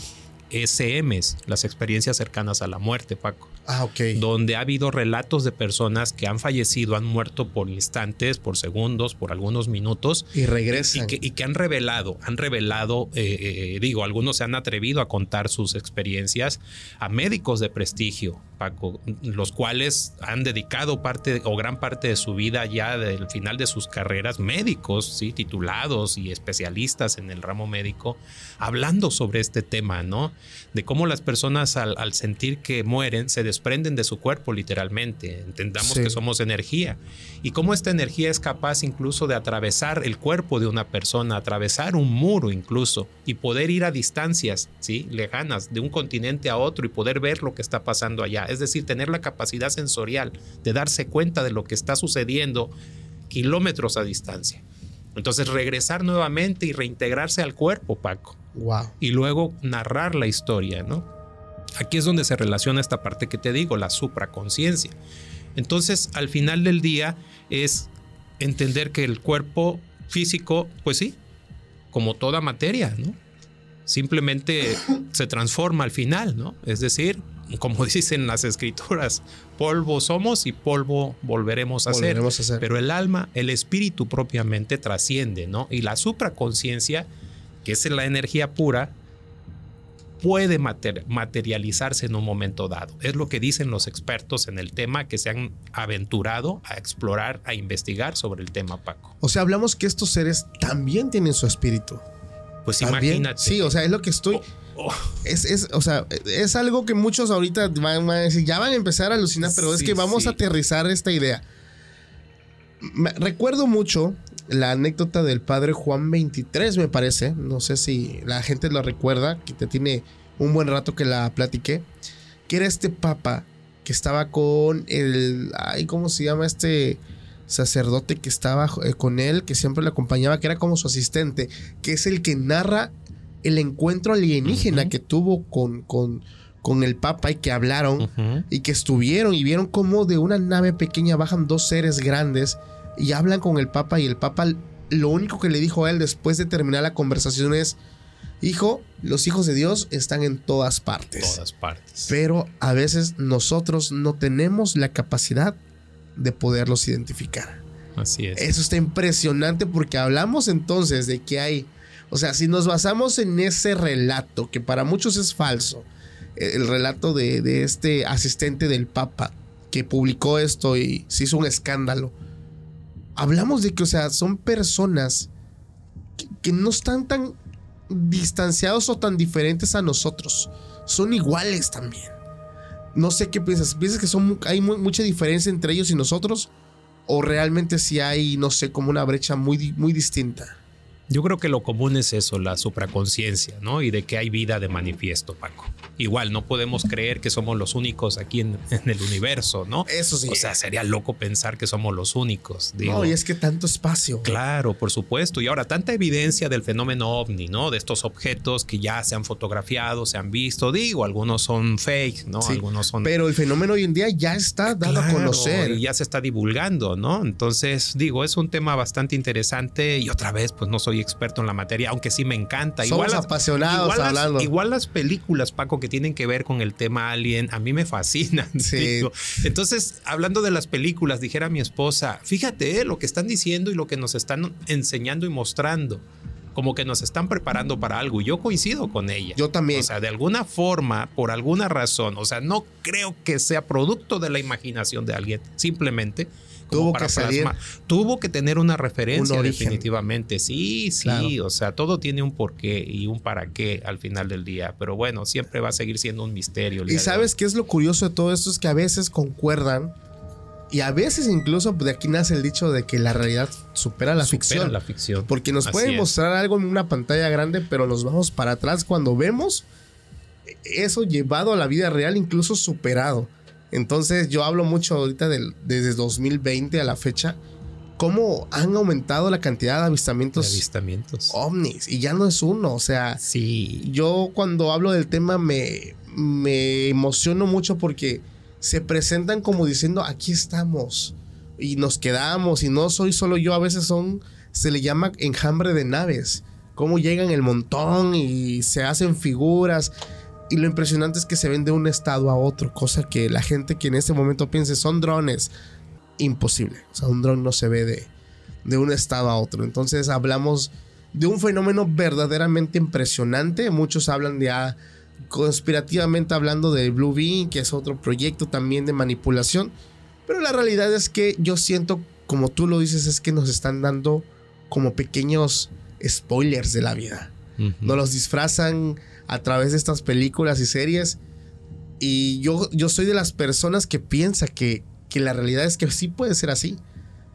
SMs, las experiencias cercanas a la muerte, Paco. Ah, ok. Donde ha habido relatos de personas que han fallecido, han muerto por instantes, por segundos, por algunos minutos. Y regresan. Y que, han revelado, han revelado, eh, eh, digo, algunos se han atrevido a contar sus experiencias a médicos de prestigio, Paco, los cuales han dedicado parte o gran parte de su vida ya del final de sus carreras, médicos, sí, titulados y especialistas en el ramo médico, hablando sobre este tema, ¿no? De cómo las personas al, al sentir que mueren se desprenden de su cuerpo literalmente. Entendamos que somos energía. Y cómo esta energía es capaz incluso de atravesar el cuerpo de una persona, atravesar un muro incluso, y poder ir a distancias, ¿sí? Lejanas, de un continente a otro y poder ver lo que está pasando allá. Es decir, tener la capacidad sensorial de darse cuenta de lo que está sucediendo kilómetros a distancia. Entonces regresar nuevamente y reintegrarse al cuerpo, Paco. Wow. Y luego narrar la historia, ¿no? Aquí es donde se relaciona esta parte que te digo, la supraconciencia. Entonces, al final del día es entender que el cuerpo físico, pues sí, como toda materia, ¿no? Simplemente se transforma al final, ¿no? Es decir, como dicen las escrituras, polvo somos y polvo volveremos a, ser. a ser. Pero el alma, el espíritu propiamente trasciende, ¿no? Y la supraconciencia, que es la energía pura, puede materializarse en un momento dado. Es lo que dicen los expertos en el tema que se han aventurado a explorar, a investigar sobre el tema, Paco. O sea, hablamos que estos seres también tienen su espíritu. Pues imagínate. Sí, o sea, es lo que estoy. Oh, oh. Es, o sea, es algo que muchos ahorita van, a decir, ya van a empezar a alucinar, pero es que vamos a aterrizar esta idea. recuerdo mucho la anécdota del padre Juan 23, me parece. No sé si la gente lo recuerda, que te tiene un buen rato que la platiqué. Que era este papa que estaba con el. Ay, ¿cómo se llama este sacerdote que estaba eh, con él, que siempre le acompañaba, que era como su asistente, que es el que narra el encuentro alienígena que tuvo con, con, con, el Papa y que hablaron y que estuvieron y vieron cómo de una nave pequeña bajan dos seres grandes y hablan con el Papa y el Papa lo único que le dijo a él después de terminar la conversación es, hijo, los hijos de Dios están en todas partes. Todas partes. Pero a veces nosotros no tenemos la capacidad de poderlos identificar. Así es. Eso está impresionante porque hablamos entonces de que hay, o sea, si nos basamos en ese relato, que para muchos es falso, el relato de, de este asistente del Papa que publicó esto y se hizo un escándalo, hablamos de que, o sea, son personas que, no están tan distanciados o tan diferentes a nosotros, son iguales también. No sé qué piensas. ¿Piensas que son, hay mu- mucha diferencia entre ellos y nosotros? ¿O realmente sí hay, no sé, como una brecha muy, muy distinta? Yo creo que lo común es eso, la supraconciencia, ¿no? Y de que hay vida de manifiesto, Paco. Igual, no podemos creer que somos los únicos aquí en, en el universo, ¿no? Eso sí. O sea, sería loco pensar que somos los únicos. Digo. no, y es que tanto espacio. Claro, por supuesto. Y ahora, tanta evidencia del fenómeno ovni, ¿no? De estos objetos que ya se han fotografiado, se han visto. Digo, algunos son fake, ¿no? Sí, Algunos son. Pero el fenómeno hoy en día ya está dado a conocer. Y ya se está divulgando, ¿no? Entonces, digo, es un tema bastante interesante y otra vez, pues no soy experto en la materia, aunque sí me encanta. Somos las- apasionados igual las- hablando. igual las películas, Paco, que tienen que ver con el tema alien, a mí me fascinan. Sí. digo. Entonces, hablando de las películas, dijera mi esposa, fíjate eh, lo que están diciendo y lo que nos están enseñando y mostrando. Como que nos están preparando para algo. Y yo coincido con ella. Yo también. O sea, de alguna forma, por alguna razón, o sea, no creo que sea producto de la imaginación de alguien, simplemente. Tuvo que salir. Tuvo que tener una referencia, Un definitivamente. Sí, sí. Claro. O sea, todo tiene un porqué y un para qué al final del día. Pero bueno, siempre va a seguir siendo un misterio. Y sabes qué es lo curioso de todo esto es que a veces concuerdan y a veces incluso de aquí nace el dicho de que la realidad supera la Supera ficción. la ficción. Porque nos Así pueden es. mostrar algo en una pantalla grande, pero nos vamos para atrás cuando vemos eso llevado a la vida real, incluso superado. Entonces yo hablo mucho ahorita del- desde 2020 a la fecha, cómo han aumentado la cantidad de De avistamientos avistamientos. ovnis. Y ya no es uno, o sea, Sí. yo cuando hablo del tema me, me emociono mucho porque se presentan como diciendo, aquí estamos y nos quedamos y no soy solo yo, a veces son, se le llama enjambre de naves, cómo llegan el montón y se hacen figuras. Y lo impresionante es que se ven de un estado a otro, cosa que la gente que en este momento piense son drones, imposible. O sea, un dron no se ve de, de un estado a otro. Entonces hablamos de un fenómeno verdaderamente impresionante. Muchos hablan de, ah, conspirativamente hablando de Blue Beam, que es otro proyecto también de manipulación. Pero la realidad es que yo siento, como tú lo dices, es que nos están dando como pequeños spoilers de la vida. Ujú. Nos los disfrazan a través de estas películas y series. Y yo, yo soy de las personas que piensa que, que la realidad es que sí puede ser así.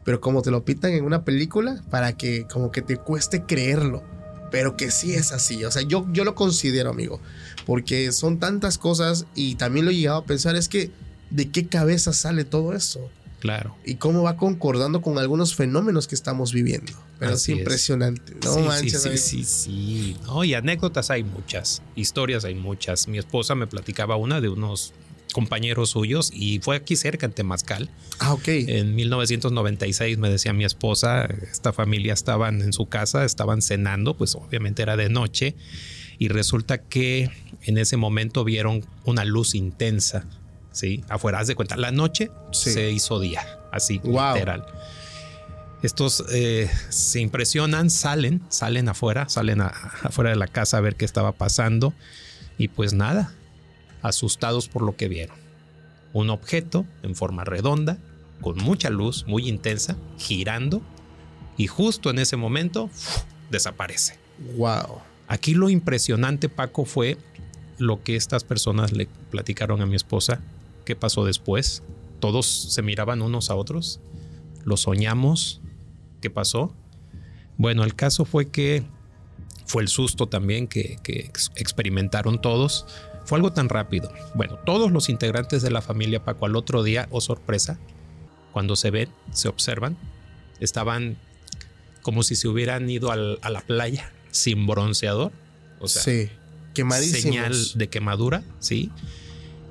Pero como te lo pintan en una película, para que como que te cueste creerlo. Pero que sí es así. O sea, yo, yo lo considero, amigo. Porque son tantas cosas y también lo he llegado a pensar es que de qué cabeza sale todo eso. Claro. Y cómo va concordando con algunos fenómenos que estamos viviendo. Pero Así es es. impresionante. No sí, manches, sí, sí, sí. No, y anécdotas hay muchas, historias hay muchas. Mi esposa me platicaba una de unos compañeros suyos y fue aquí cerca en Temazcal. Ah, ok. En 1996 me decía mi esposa, esta familia estaban en su casa, estaban cenando, pues obviamente era de noche y resulta que en ese momento vieron una luz intensa, ¿sí? Afuera, haz de cuenta, la noche Sí. se hizo día, así, Wow. literal. Estos eh, se impresionan, salen, salen afuera, salen a- afuera de la casa a ver qué estaba pasando y pues nada, asustados por lo que vieron. Un objeto en forma redonda, con mucha luz, muy intensa, girando y justo en ese momento desaparece. Wow. Aquí lo impresionante, Paco, fue lo que estas personas le platicaron a mi esposa. ¿Qué pasó después? Todos se miraban unos a otros. Lo soñamos. ¿Qué pasó? Bueno, el caso fue que fue el susto también que, que ex- experimentaron todos. Fue algo tan rápido. Bueno, todos los integrantes de la familia Paco al otro día, oh sorpresa, cuando se ven, se observan, estaban como si se hubieran ido al- a la playa sin bronceador. O sea, sí. Quemadísimos. señal de quemadura, ¿sí?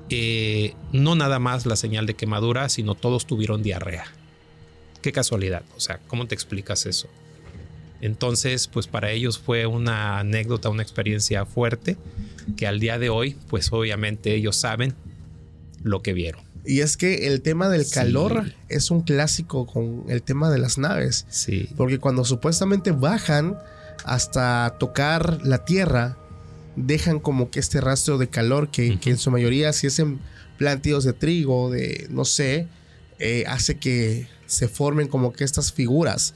Eh, no nada más la señal de quemadura, sino todos tuvieron diarrea. Qué casualidad, o sea, ¿cómo te explicas eso? Entonces, pues para ellos fue una anécdota, una experiencia fuerte, que al día de hoy, pues obviamente ellos saben lo que vieron. Y es que el tema del Sí. calor es un clásico con el tema de las naves. Sí. Porque cuando supuestamente bajan hasta tocar la tierra, dejan como que este rastro de calor que, que en su mayoría, si es en plantíos de trigo, de no sé, eh, hace que se formen como que estas figuras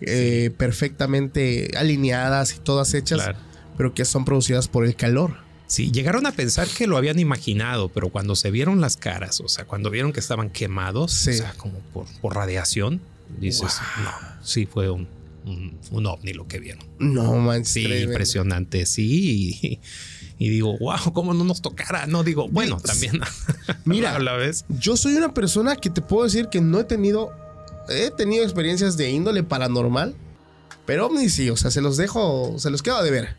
eh, perfectamente alineadas y todas hechas, Claro. pero que son producidas por el calor. Sí, llegaron a pensar que lo habían imaginado, pero cuando se vieron las caras, o sea, cuando vieron que estaban quemados, Sí. o sea, como por, por radiación, dices, no, sí fue un, un, un ovni lo que vieron. No, man, Sí, tremendo. impresionante, sí. Y, y digo, wow, ¿cómo no nos tocara? No digo, bueno, también Mira. a la vez. Yo soy una persona que te puedo decir que no he tenido. He tenido experiencias de índole paranormal. Pero ovnis sí, o sea, se los dejo, se los quedo de ver.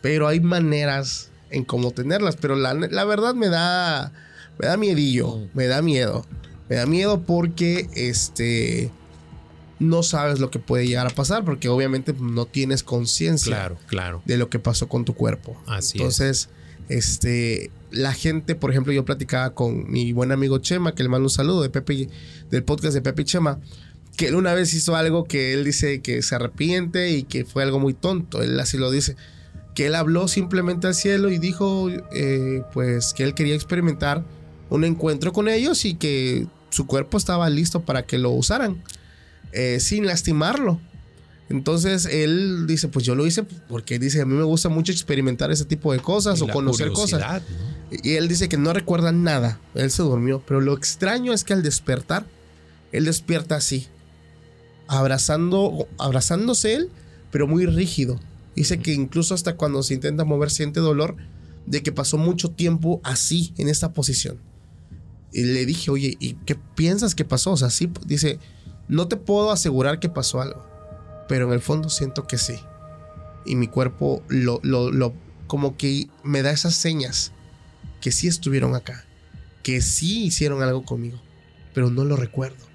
Pero hay maneras en cómo tenerlas. Pero la, la verdad me da. Me da miedillo. Me da miedo. Me da miedo porque este. No sabes lo que puede llegar a pasar. Porque obviamente no tienes conciencia Claro, claro. de lo que pasó con tu cuerpo. Así Entonces, este, la gente, por ejemplo, yo platicaba con mi buen amigo Chema, que le mando un saludo de Pepe, del podcast de Pepe y Chema, que él una vez hizo algo que él dice que se arrepiente y que fue algo muy tonto. Él así lo dice. Que él habló simplemente al cielo y dijo, eh, pues, que él quería experimentar un encuentro con ellos y que su cuerpo estaba listo para que lo usaran, eh, sin lastimarlo. Entonces él dice, pues yo lo hice porque dice, a mí me gusta mucho experimentar ese tipo de cosas Y o conocer cosas. Y él dice que no recuerda nada, él se durmió, pero lo extraño es que al despertar, él despierta así, abrazando, abrazándose él, pero muy rígido. Dice que incluso hasta cuando se intenta mover siente dolor de que pasó mucho tiempo así, en esta posición. Y le dije, oye, ¿y qué piensas que pasó? O sea, sí, dice, no te puedo asegurar que pasó algo, pero en el fondo siento que sí. Y mi cuerpo lo, lo, lo, como que me da esas señas que sí estuvieron acá, que sí hicieron algo conmigo, pero no lo recuerdo.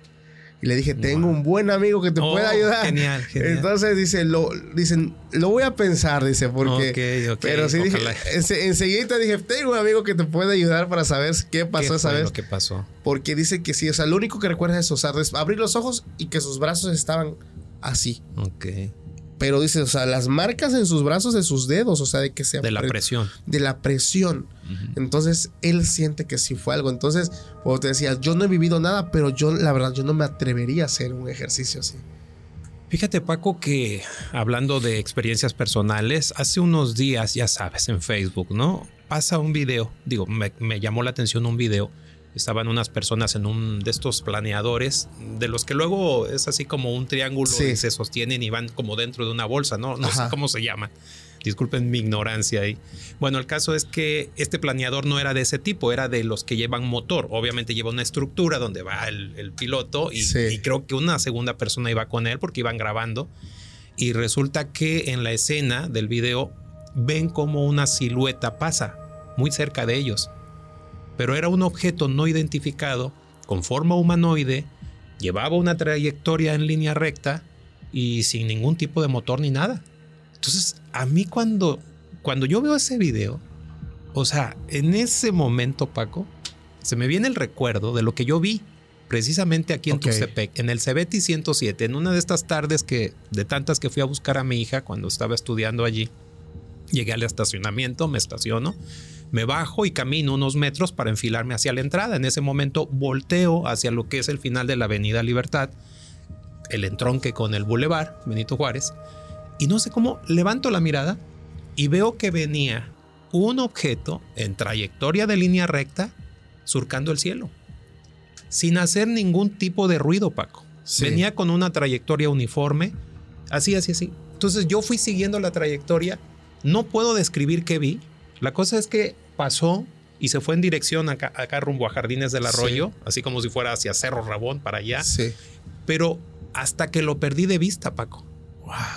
Y le dije, tengo Wow. un buen amigo que te Oh, puede ayudar. Genial, genial. Entonces dice, lo, dicen, lo voy a pensar, dice, porque... Ok, ok, pero sí dije, ense- enseguida dije, tengo un amigo que te puede ayudar para saber qué ¿Qué pasó esa fue vez. lo que pasó? Porque dice que sí, o sea, lo único que recuerda es, o sea, abrir los ojos y que sus brazos estaban así. Ok. Pero dice, o sea, las marcas en sus brazos de sus dedos, o sea, de que se De la presión. de la presión. Entonces él siente que sí fue algo. Entonces, como te decía, yo no he vivido nada, pero yo la verdad yo no me atrevería a hacer un ejercicio así. Fíjate, Paco, que hablando de experiencias personales, hace unos días, ya sabes, en Facebook, ¿no? Pasa un video, digo, me, me llamó la atención un video. Estaban unas personas en un de estos planeadores, de los que luego es así como un triángulo Sí. y se sostienen y van como dentro de una bolsa, ¿no? No Ajá. sé cómo se llaman. Disculpen mi ignorancia ahí. Bueno, el caso es que este planeador no era de ese tipo, era de los que llevan motor. Obviamente lleva una estructura donde va el, el piloto y, Sí. y creo que una segunda persona iba con él porque iban grabando. Y resulta que en la escena del video ven como una silueta pasa muy cerca de ellos. Pero era un objeto no identificado, con forma humanoide, llevaba una trayectoria en línea recta y sin ningún tipo de motor ni nada. Entonces, a mí cuando, cuando yo veo ese video, o sea, en ese momento, Paco, se me viene el recuerdo de lo que yo vi precisamente aquí en Ok. Tuxtepec, en el Cebeti 107, en una de estas tardes que, de tantas que fui a buscar a mi hija cuando estaba estudiando allí. Llegué al estacionamiento, me estaciono, me bajo y camino unos metros para enfilarme hacia la entrada. En ese momento volteo hacia lo que es el final de la Avenida Libertad, el entronque con el Boulevard Benito Juárez, y no sé cómo levanto la mirada y veo que venía un objeto en trayectoria de línea recta surcando el cielo, sin hacer ningún tipo de ruido, Paco. Sí. Venía con una trayectoria uniforme, así, así, así. Entonces yo fui siguiendo la trayectoria, no puedo describir qué vi. La cosa es que pasó y se fue en dirección acá, acá rumbo a Jardines del Arroyo, así como si fuera hacia Cerro Rabón para allá Sí. pero hasta que lo perdí de vista, Paco.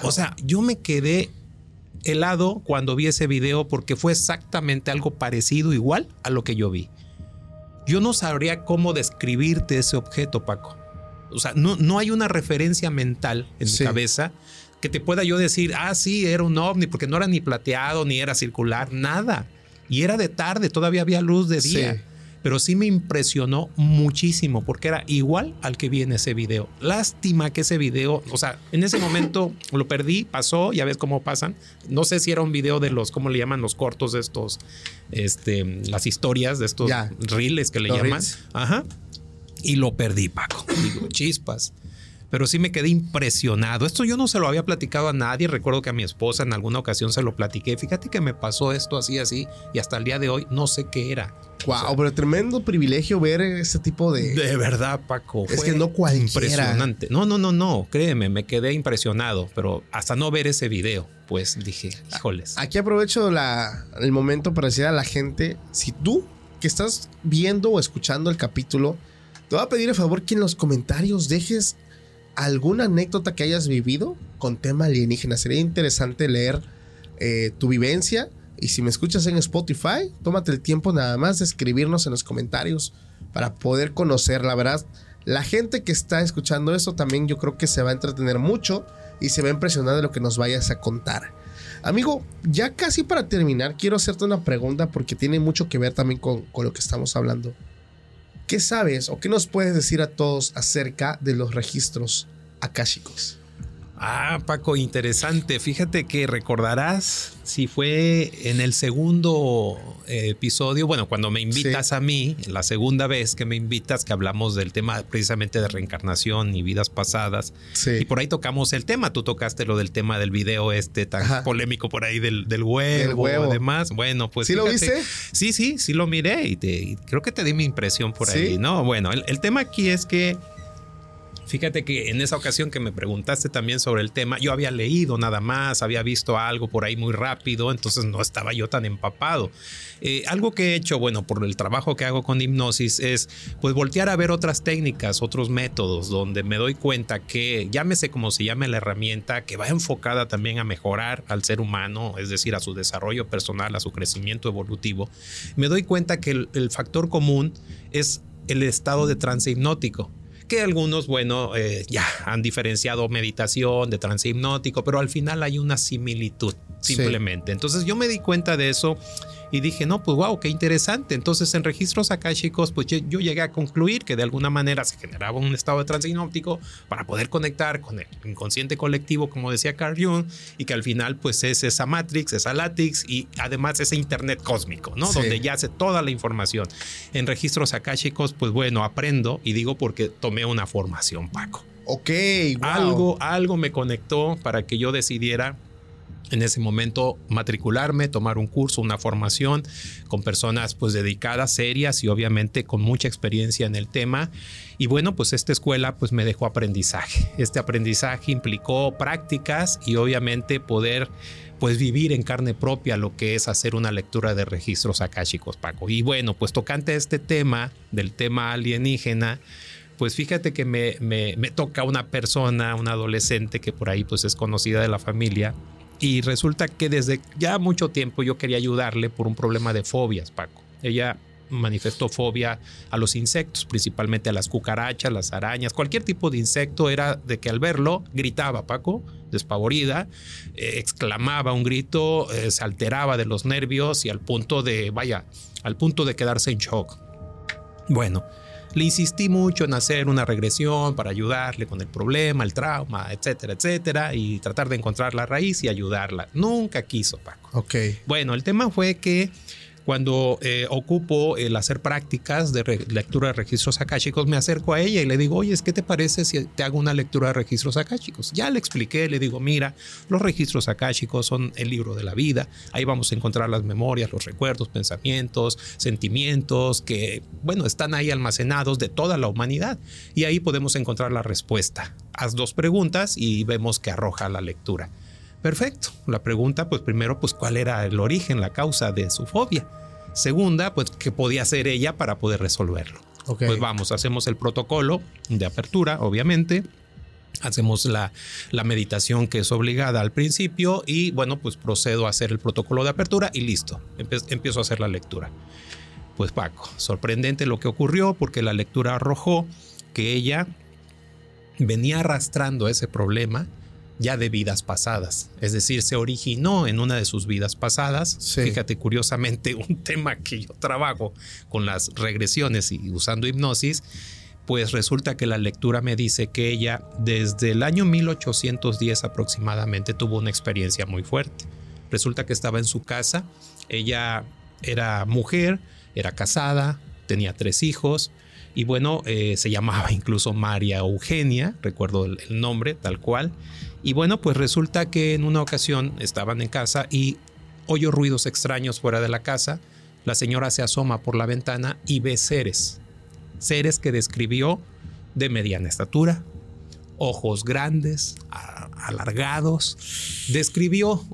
O sea, yo me quedé helado cuando vi ese video porque fue exactamente algo parecido, igual a lo que yo vi. Yo no sabría cómo describirte ese objeto, Paco. O sea, no, no hay una referencia mental en Sí. mi cabeza que te pueda yo decir, ah, sí, era un ovni, porque no era ni plateado, ni era circular, nada. Y era de tarde, todavía había luz de día. Sí. Pero sí me impresionó muchísimo porque era igual al que vi en ese video. Lástima que ese video, o sea, en ese momento lo perdí, pasó, ya ves cómo pasan. No sé si era un video de los, ¿cómo le llaman? Los cortos de estos, este, las historias de estos Ya. reels que le Los llaman. reels. Ajá. Y lo perdí, Paco. Digo, chispas. Pero sí me quedé impresionado. Esto yo no se lo había platicado a nadie. Recuerdo que a mi esposa en alguna ocasión se lo platiqué. Fíjate que me pasó esto así, así. Y hasta el día de hoy no sé qué era. Wow, pero tremendo privilegio ver ese tipo de. De verdad, Paco. Es que no cualquiera. Impresionante. No, no, no, no. Créeme, me quedé impresionado. Pero hasta no ver ese video, pues dije, híjoles. Aquí aprovecho la- el momento para decir a la gente: si tú que estás viendo o escuchando el capítulo, te voy a pedir el favor que en los comentarios dejes alguna anécdota que hayas vivido con tema alienígena. Sería interesante leer eh, tu vivencia. Y si me escuchas en Spotify, tómate el tiempo nada más de escribirnos en los comentarios para poder conocer. La verdad, la gente que está escuchando esto también yo creo que se va a entretener mucho y se va a impresionar de lo que nos vayas a contar. Amigo, ya casi para terminar, quiero hacerte una pregunta porque tiene mucho que ver también con, con lo que estamos hablando. ¿Qué sabes o qué nos puedes decir a todos acerca de los registros akáshicos? Ah, Paco, interesante. Fíjate que recordarás si fue en el segundo eh, episodio, bueno, cuando me invitas Sí. a mí, la segunda vez que me invitas, que hablamos del tema precisamente de reencarnación y vidas pasadas. Sí. Y por ahí tocamos el tema. Tú tocaste lo del tema del video este tan Ajá. polémico por ahí del, del huevo, Del huevo. y demás. Bueno, pues. ¿Sí lo viste? Sí, sí, sí lo miré y, te, y creo que te di mi impresión por ¿Sí? ahí. No, bueno, el, el tema aquí es que. Fíjate que en esa ocasión que me preguntaste también sobre el tema, yo había leído nada más, había visto algo por ahí muy rápido, entonces no estaba yo tan empapado. Eh, algo que he hecho, bueno, por el trabajo que hago con hipnosis, es pues voltear a ver otras técnicas, otros métodos, donde me doy cuenta que, llámese como se llame la herramienta, que va enfocada también a mejorar al ser humano, es decir, a su desarrollo personal, a su crecimiento evolutivo, me doy cuenta que el, el factor común es el estado de trance hipnótico que algunos, bueno, eh, ya han diferenciado meditación de trance hipnótico, pero al final hay una similitud, Sí. simplemente. Entonces yo me di cuenta de eso y dije, no, pues wow, qué interesante. Entonces en registros akáshicos, pues yo, llegué a concluir que de alguna manera se generaba un estado de trance hipnótico para poder conectar con el inconsciente colectivo, como decía Carl Jung, y que al final pues es esa Matrix, esa Latix y además ese Internet cósmico, ¿no? Sí. Donde ya hace toda la información. En registros akáshicos, pues bueno, aprendo y digo porque tomé una formación, Paco. Ok, wow. Algo, algo me conectó para que yo decidiera en ese momento matricularme, tomar un curso, una formación con personas pues dedicadas, serias y obviamente con mucha experiencia en el tema. Y bueno, pues esta escuela pues me dejó aprendizaje. Este aprendizaje implicó prácticas y obviamente poder pues vivir en carne propia lo que es hacer una lectura de registros akáshicos, Paco. Y bueno, pues tocante este tema, del tema alienígena, pues fíjate que me, me, me toca una persona, una adolescente que por ahí pues es conocida de la familia y resulta que desde ya mucho tiempo yo quería ayudarle por un problema de fobias, Paco. Ella manifestó fobia a los insectos, principalmente a las cucarachas, las arañas, cualquier tipo de insecto era de que al verlo gritaba, Paco, despavorida, eh, exclamaba un grito, eh, se alteraba de los nervios y al punto de, vaya, al punto de quedarse en shock. Bueno, le insistí mucho en hacer una regresión para ayudarle con el problema, el trauma, etcétera, etcétera, y tratar de encontrar la raíz y ayudarla. Nunca quiso, Paco. Ok. Bueno, el tema fue que cuando eh, ocupo el hacer prácticas de lectura de registros akáshicos, me acerco a ella y le digo, oye, ¿qué te parece si te hago una lectura de registros akáshicos? Ya le expliqué, le digo, mira, los registros akáshicos son el libro de la vida, ahí vamos a encontrar las memorias, los recuerdos, pensamientos, sentimientos que, bueno, están ahí almacenados de toda la humanidad y ahí podemos encontrar la respuesta. Haz dos preguntas y vemos que arroja la lectura. Perfecto. La pregunta, pues primero, pues cuál era el origen, la causa de su fobia. Segunda, pues qué podía hacer ella para poder resolverlo. Ok. Pues vamos, hacemos el protocolo de apertura, obviamente. Hacemos la, la meditación que es obligada al principio y bueno, pues procedo a hacer el protocolo de apertura y listo. Empe- empiezo a hacer la lectura. Pues Paco, sorprendente lo que ocurrió porque la lectura arrojó que ella venía arrastrando ese problema ya de vidas pasadas. Es decir, se originó en una de sus vidas pasadas. Sí. Fíjate, curiosamente, un tema que yo trabajo con las regresiones y usando hipnosis, pues resulta que la lectura me dice que ella desde el año 1810 aproximadamente tuvo una experiencia muy fuerte. Resulta que estaba en su casa, ella era mujer, era casada, tenía tres hijos y bueno, eh, se llamaba incluso María Eugenia, recuerdo el, el nombre tal cual. Y bueno, pues resulta que en una ocasión estaban en casa y oyó ruidos extraños fuera de la casa. La señora se asoma por la ventana y ve seres. Seres que describió de mediana estatura, ojos grandes, alargados. Describió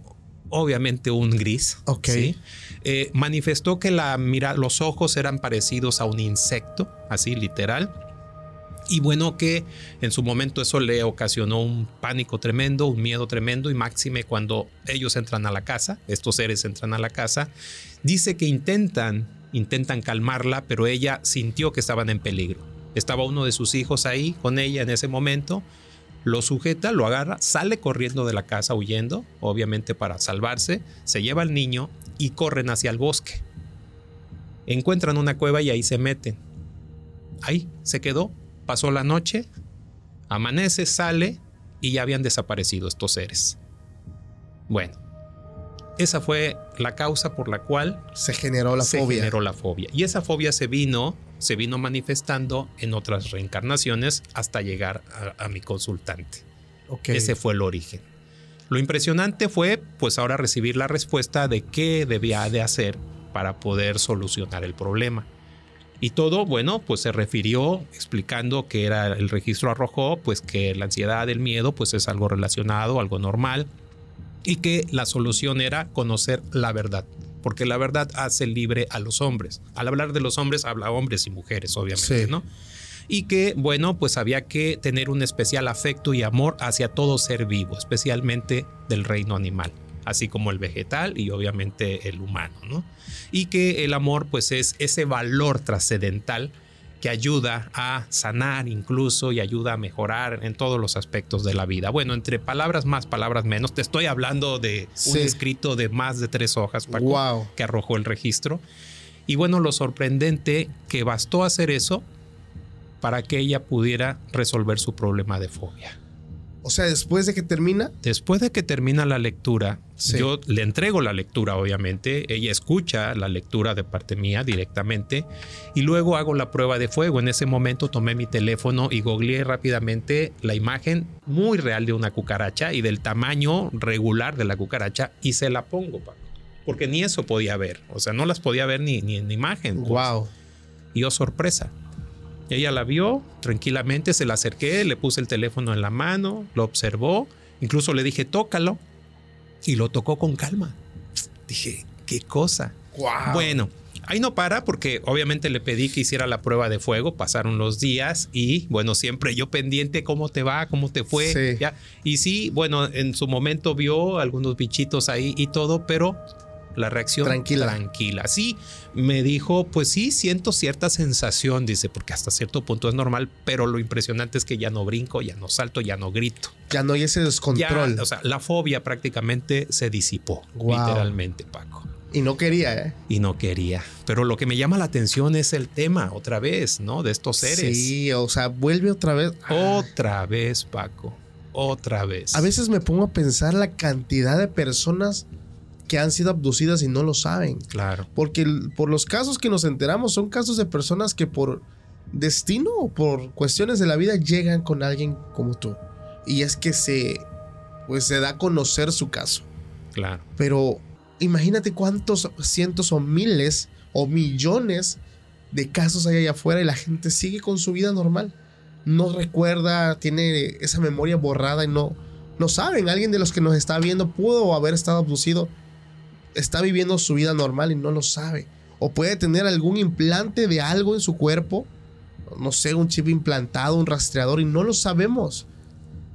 obviamente un gris. Ok. ¿sí? Eh, manifestó que la mira, los ojos eran parecidos a un insecto, así literal. Y bueno, que en su momento eso le ocasionó un pánico tremendo, un miedo tremendo, y máxime cuando ellos entran a la casa, estos seres entran a la casa, dice que intentan, intentan calmarla, pero ella sintió que estaban en peligro. Estaba uno de sus hijos ahí con ella en ese momento, lo sujeta, lo agarra, sale corriendo de la casa huyendo, obviamente para salvarse, se lleva al niño y corren hacia el bosque. Encuentran una cueva y ahí se meten. Ahí se quedó, pasó la noche, amanece, sale y ya habían desaparecido estos seres. Bueno, esa fue la causa por la cual Se generó la se fobia. generó la fobia. Y esa fobia se vino, se vino manifestando en otras reencarnaciones hasta llegar a, a mi consultante. Ok. Ese fue el origen. Lo impresionante fue, pues ahora recibir la respuesta de qué debía de hacer para poder solucionar el problema. Y todo, bueno, pues se refirió explicando que era el registro arrojó, pues que la ansiedad, el miedo, pues es algo relacionado, algo normal, y que la solución era conocer la verdad, porque la verdad hace libre a los hombres. Al hablar de los hombres, habla hombres y mujeres, obviamente, Sí. ¿no? Y que, bueno, pues había que tener un especial afecto y amor hacia todo ser vivo, especialmente del reino animal, así como el vegetal y obviamente el humano, ¿no? Y que el amor, pues es ese valor trascendental que ayuda a sanar incluso y ayuda a mejorar en todos los aspectos de la vida. Bueno, entre palabras más, palabras menos, te estoy hablando de un escrito de más de tres hojas, Paco, Wow. que arrojó el registro. Y bueno, lo sorprendente que bastó hacer eso para que ella pudiera resolver su problema de fobia. O sea, después de que termina, Después de que termina la lectura, Sí. yo le entrego la lectura, obviamente. Ella escucha la lectura de parte mía directamente. Y luego hago la prueba de fuego. En ese momento tomé mi teléfono y googleé rápidamente la imagen muy real de una cucaracha y del tamaño regular de la cucaracha y se la pongo, Paco. Porque ni eso podía ver. O sea, no las podía ver ni, ni en imagen. pues. wow. Y oh sorpresa. Ella la vio tranquilamente, se la acerqué, le puse el teléfono en la mano, lo observó, incluso le dije, tócalo. Y lo tocó con calma. Dije, qué cosa. Wow. Bueno, ahí no para porque obviamente le pedí que hiciera la prueba de fuego, pasaron los días y bueno, siempre yo pendiente cómo te va, cómo te fue. Sí. Ya. Y sí, bueno, en su momento vio algunos bichitos ahí y todo, pero la reacción Tranquila. tranquila. Sí, me dijo, pues sí, siento cierta sensación, dice, porque hasta cierto punto es normal, pero lo impresionante es que ya no brinco, ya no salto, ya no grito. Ya no hay ese Ya, descontrol. o sea, la fobia prácticamente se disipó, literalmente, Paco y no quería, ¿eh? y no quería. Pero lo que me llama la atención es el tema, otra vez, ¿no? De estos seres. Sí, o sea, vuelve otra vez. Otra vez, Paco. Otra vez. A veces me pongo a pensar la cantidad de personas que han sido abducidas y no lo saben. Claro. Porque por los casos que nos enteramos son casos de personas que por destino o por cuestiones de la vida llegan con alguien como tú. Y es que se pues se da a conocer su caso. Claro. Pero imagínate cuántos cientos o miles o millones de casos hay allá afuera y la gente sigue con su vida normal. No recuerda, tiene esa memoria borrada y no, no saben. Alguien de los que nos está viendo pudo haber estado abducido, está viviendo su vida normal y no lo sabe. O puede tener algún implante de algo en su cuerpo, no sé, un chip implantado, un rastreador y no lo sabemos.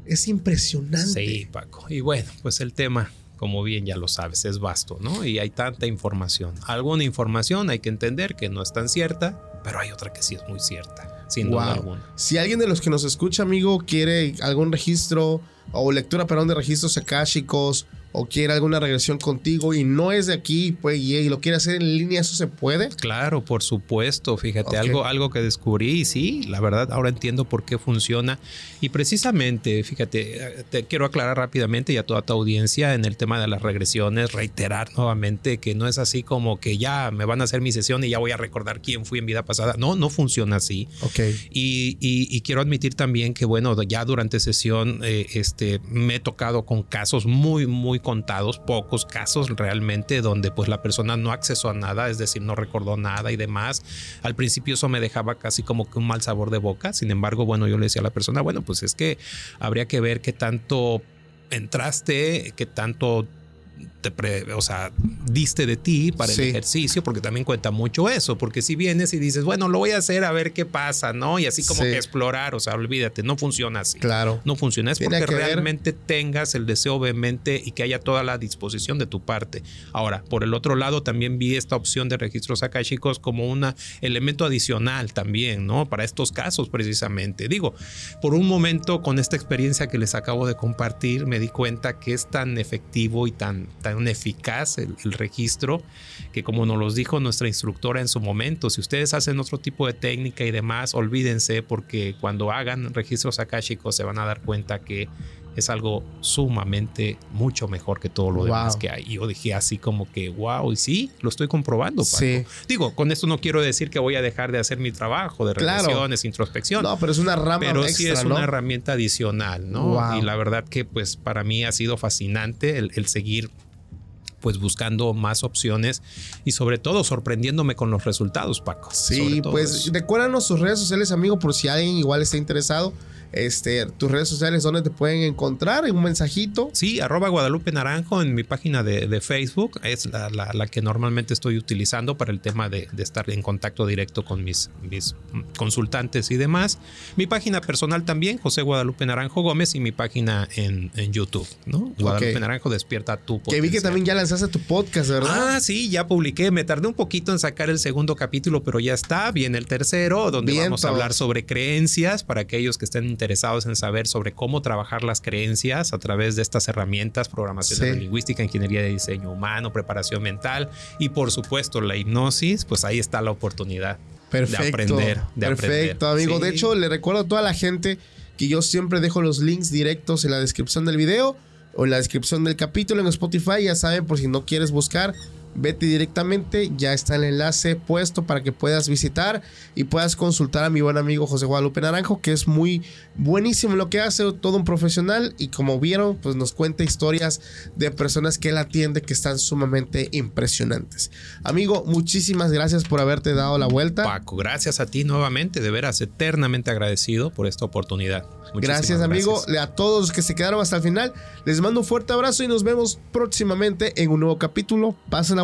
Es impresionante. Sí, Paco. Y bueno, pues el tema, como bien ya lo sabes, es vasto, ¿no? Y hay tanta información. Alguna información hay que entender que no es tan cierta, pero hay otra que sí es muy cierta. sin duda Wow. alguna. Si alguien de los que nos escucha, amigo, quiere algún registro o lectura, perdón, de registros akáshicos o quiere alguna regresión contigo y no es de aquí, pues, y, y lo quiere hacer en línea, ¿eso se puede? Claro, por supuesto. Fíjate, Ok. algo, algo que descubrí y sí, la verdad, ahora entiendo por qué funciona. Y precisamente, fíjate, eh, te quiero aclarar rápidamente y a toda tu audiencia en el tema de las regresiones, reiterar nuevamente que no es así como que ya me van a hacer mi sesión y ya voy a recordar quién fui en vida pasada. No, no funciona así. Ok. Y, y- y quiero admitir también que, bueno, ya durante sesión eh, este, me he tocado con casos muy, muy contados, pocos casos realmente, donde pues la persona no accesó a nada, es decir, no recordó nada y demás. Al principio eso me dejaba casi como que un mal sabor de boca. Sin embargo, bueno, yo le decía a la persona, bueno, pues es que habría que ver qué tanto entraste, qué tanto te pre- o sea, diste de ti para Sí. el ejercicio, porque también cuenta mucho eso, porque si vienes y dices, bueno, lo voy a hacer a ver qué pasa, ¿no? Y así como Sí. que explorar, o sea, olvídate, no funciona así. Claro. No funciona, es Tiene porque ver- realmente tengas el deseo obviamente y que haya toda la disposición de tu parte. Ahora, por el otro lado, también vi esta opción de registros akashicos como un elemento adicional también, ¿no? Para estos casos precisamente. Digo, por un momento con esta experiencia que les acabo de compartir, me di cuenta que es tan efectivo y tan, tan eficaz el, el registro que como nos los dijo nuestra instructora en su momento, si ustedes hacen otro tipo de técnica y demás, olvídense porque cuando hagan registros akáshicos se van a dar cuenta que es algo sumamente mucho mejor que todo lo demás Wow. que hay. Y yo dije así como que, wow, y sí, lo estoy comprobando. Paco. Sí. Digo, con esto no quiero decir que voy a dejar de hacer mi trabajo de Claro. regresiones, introspección. No, pero es una rama Pero extra, sí es ¿no? una herramienta adicional, ¿no? Wow. Y la verdad que pues para mí ha sido fascinante el, el seguir pues buscando más opciones y sobre todo sorprendiéndome con los resultados, Paco. Sí, pues recuérdanos sus redes sociales, amigo, por si alguien igual está interesado. Este, tus redes sociales, donde te pueden encontrar? Un mensajito. Sí, arroba Guadalupe Naranjo en mi página de, de Facebook. Es la, la- la que normalmente estoy utilizando para el tema de, de estar en contacto directo con mis, mis consultantes y demás. Mi página personal también, José Guadalupe Naranjo Gómez, y mi página en, en YouTube, ¿no? Guadalupe. Naranjo despierta tu Que vi que también ya lanzaste tu podcast, ¿verdad? Ah, sí, ya publiqué. Me tardé un poquito en sacar el segundo capítulo, pero ya está. Viene el tercero, donde vamos a hablar sobre creencias para aquellos que estén interesados en saber sobre cómo trabajar las creencias a través de estas herramientas, programación Sí. neurolingüística, ingeniería de diseño humano, preparación mental y por supuesto la hipnosis, pues ahí está la oportunidad Perfecto. de aprender. De Perfecto, aprender. amigo. De hecho, le recuerdo a toda la gente que yo siempre dejo los links directos en la descripción del video o en la descripción del capítulo en Spotify. Ya saben, por si no quieres buscar, vete directamente. Ya está el enlace puesto para que puedas visitar y puedas consultar a mi buen amigo José Guadalupe Naranjo, que es muy buenísimo en lo que hace, todo un profesional. Y como vieron, pues nos cuenta historias de personas que él atiende que están sumamente impresionantes. Amigo, muchísimas gracias por haberte dado la vuelta. Paco, gracias a ti nuevamente, de veras eternamente agradecido por esta oportunidad. Muchísimas Gracias, amigo. gracias. A todos los que se quedaron hasta el final, les mando un fuerte abrazo y nos vemos próximamente en un nuevo capítulo. Pásenla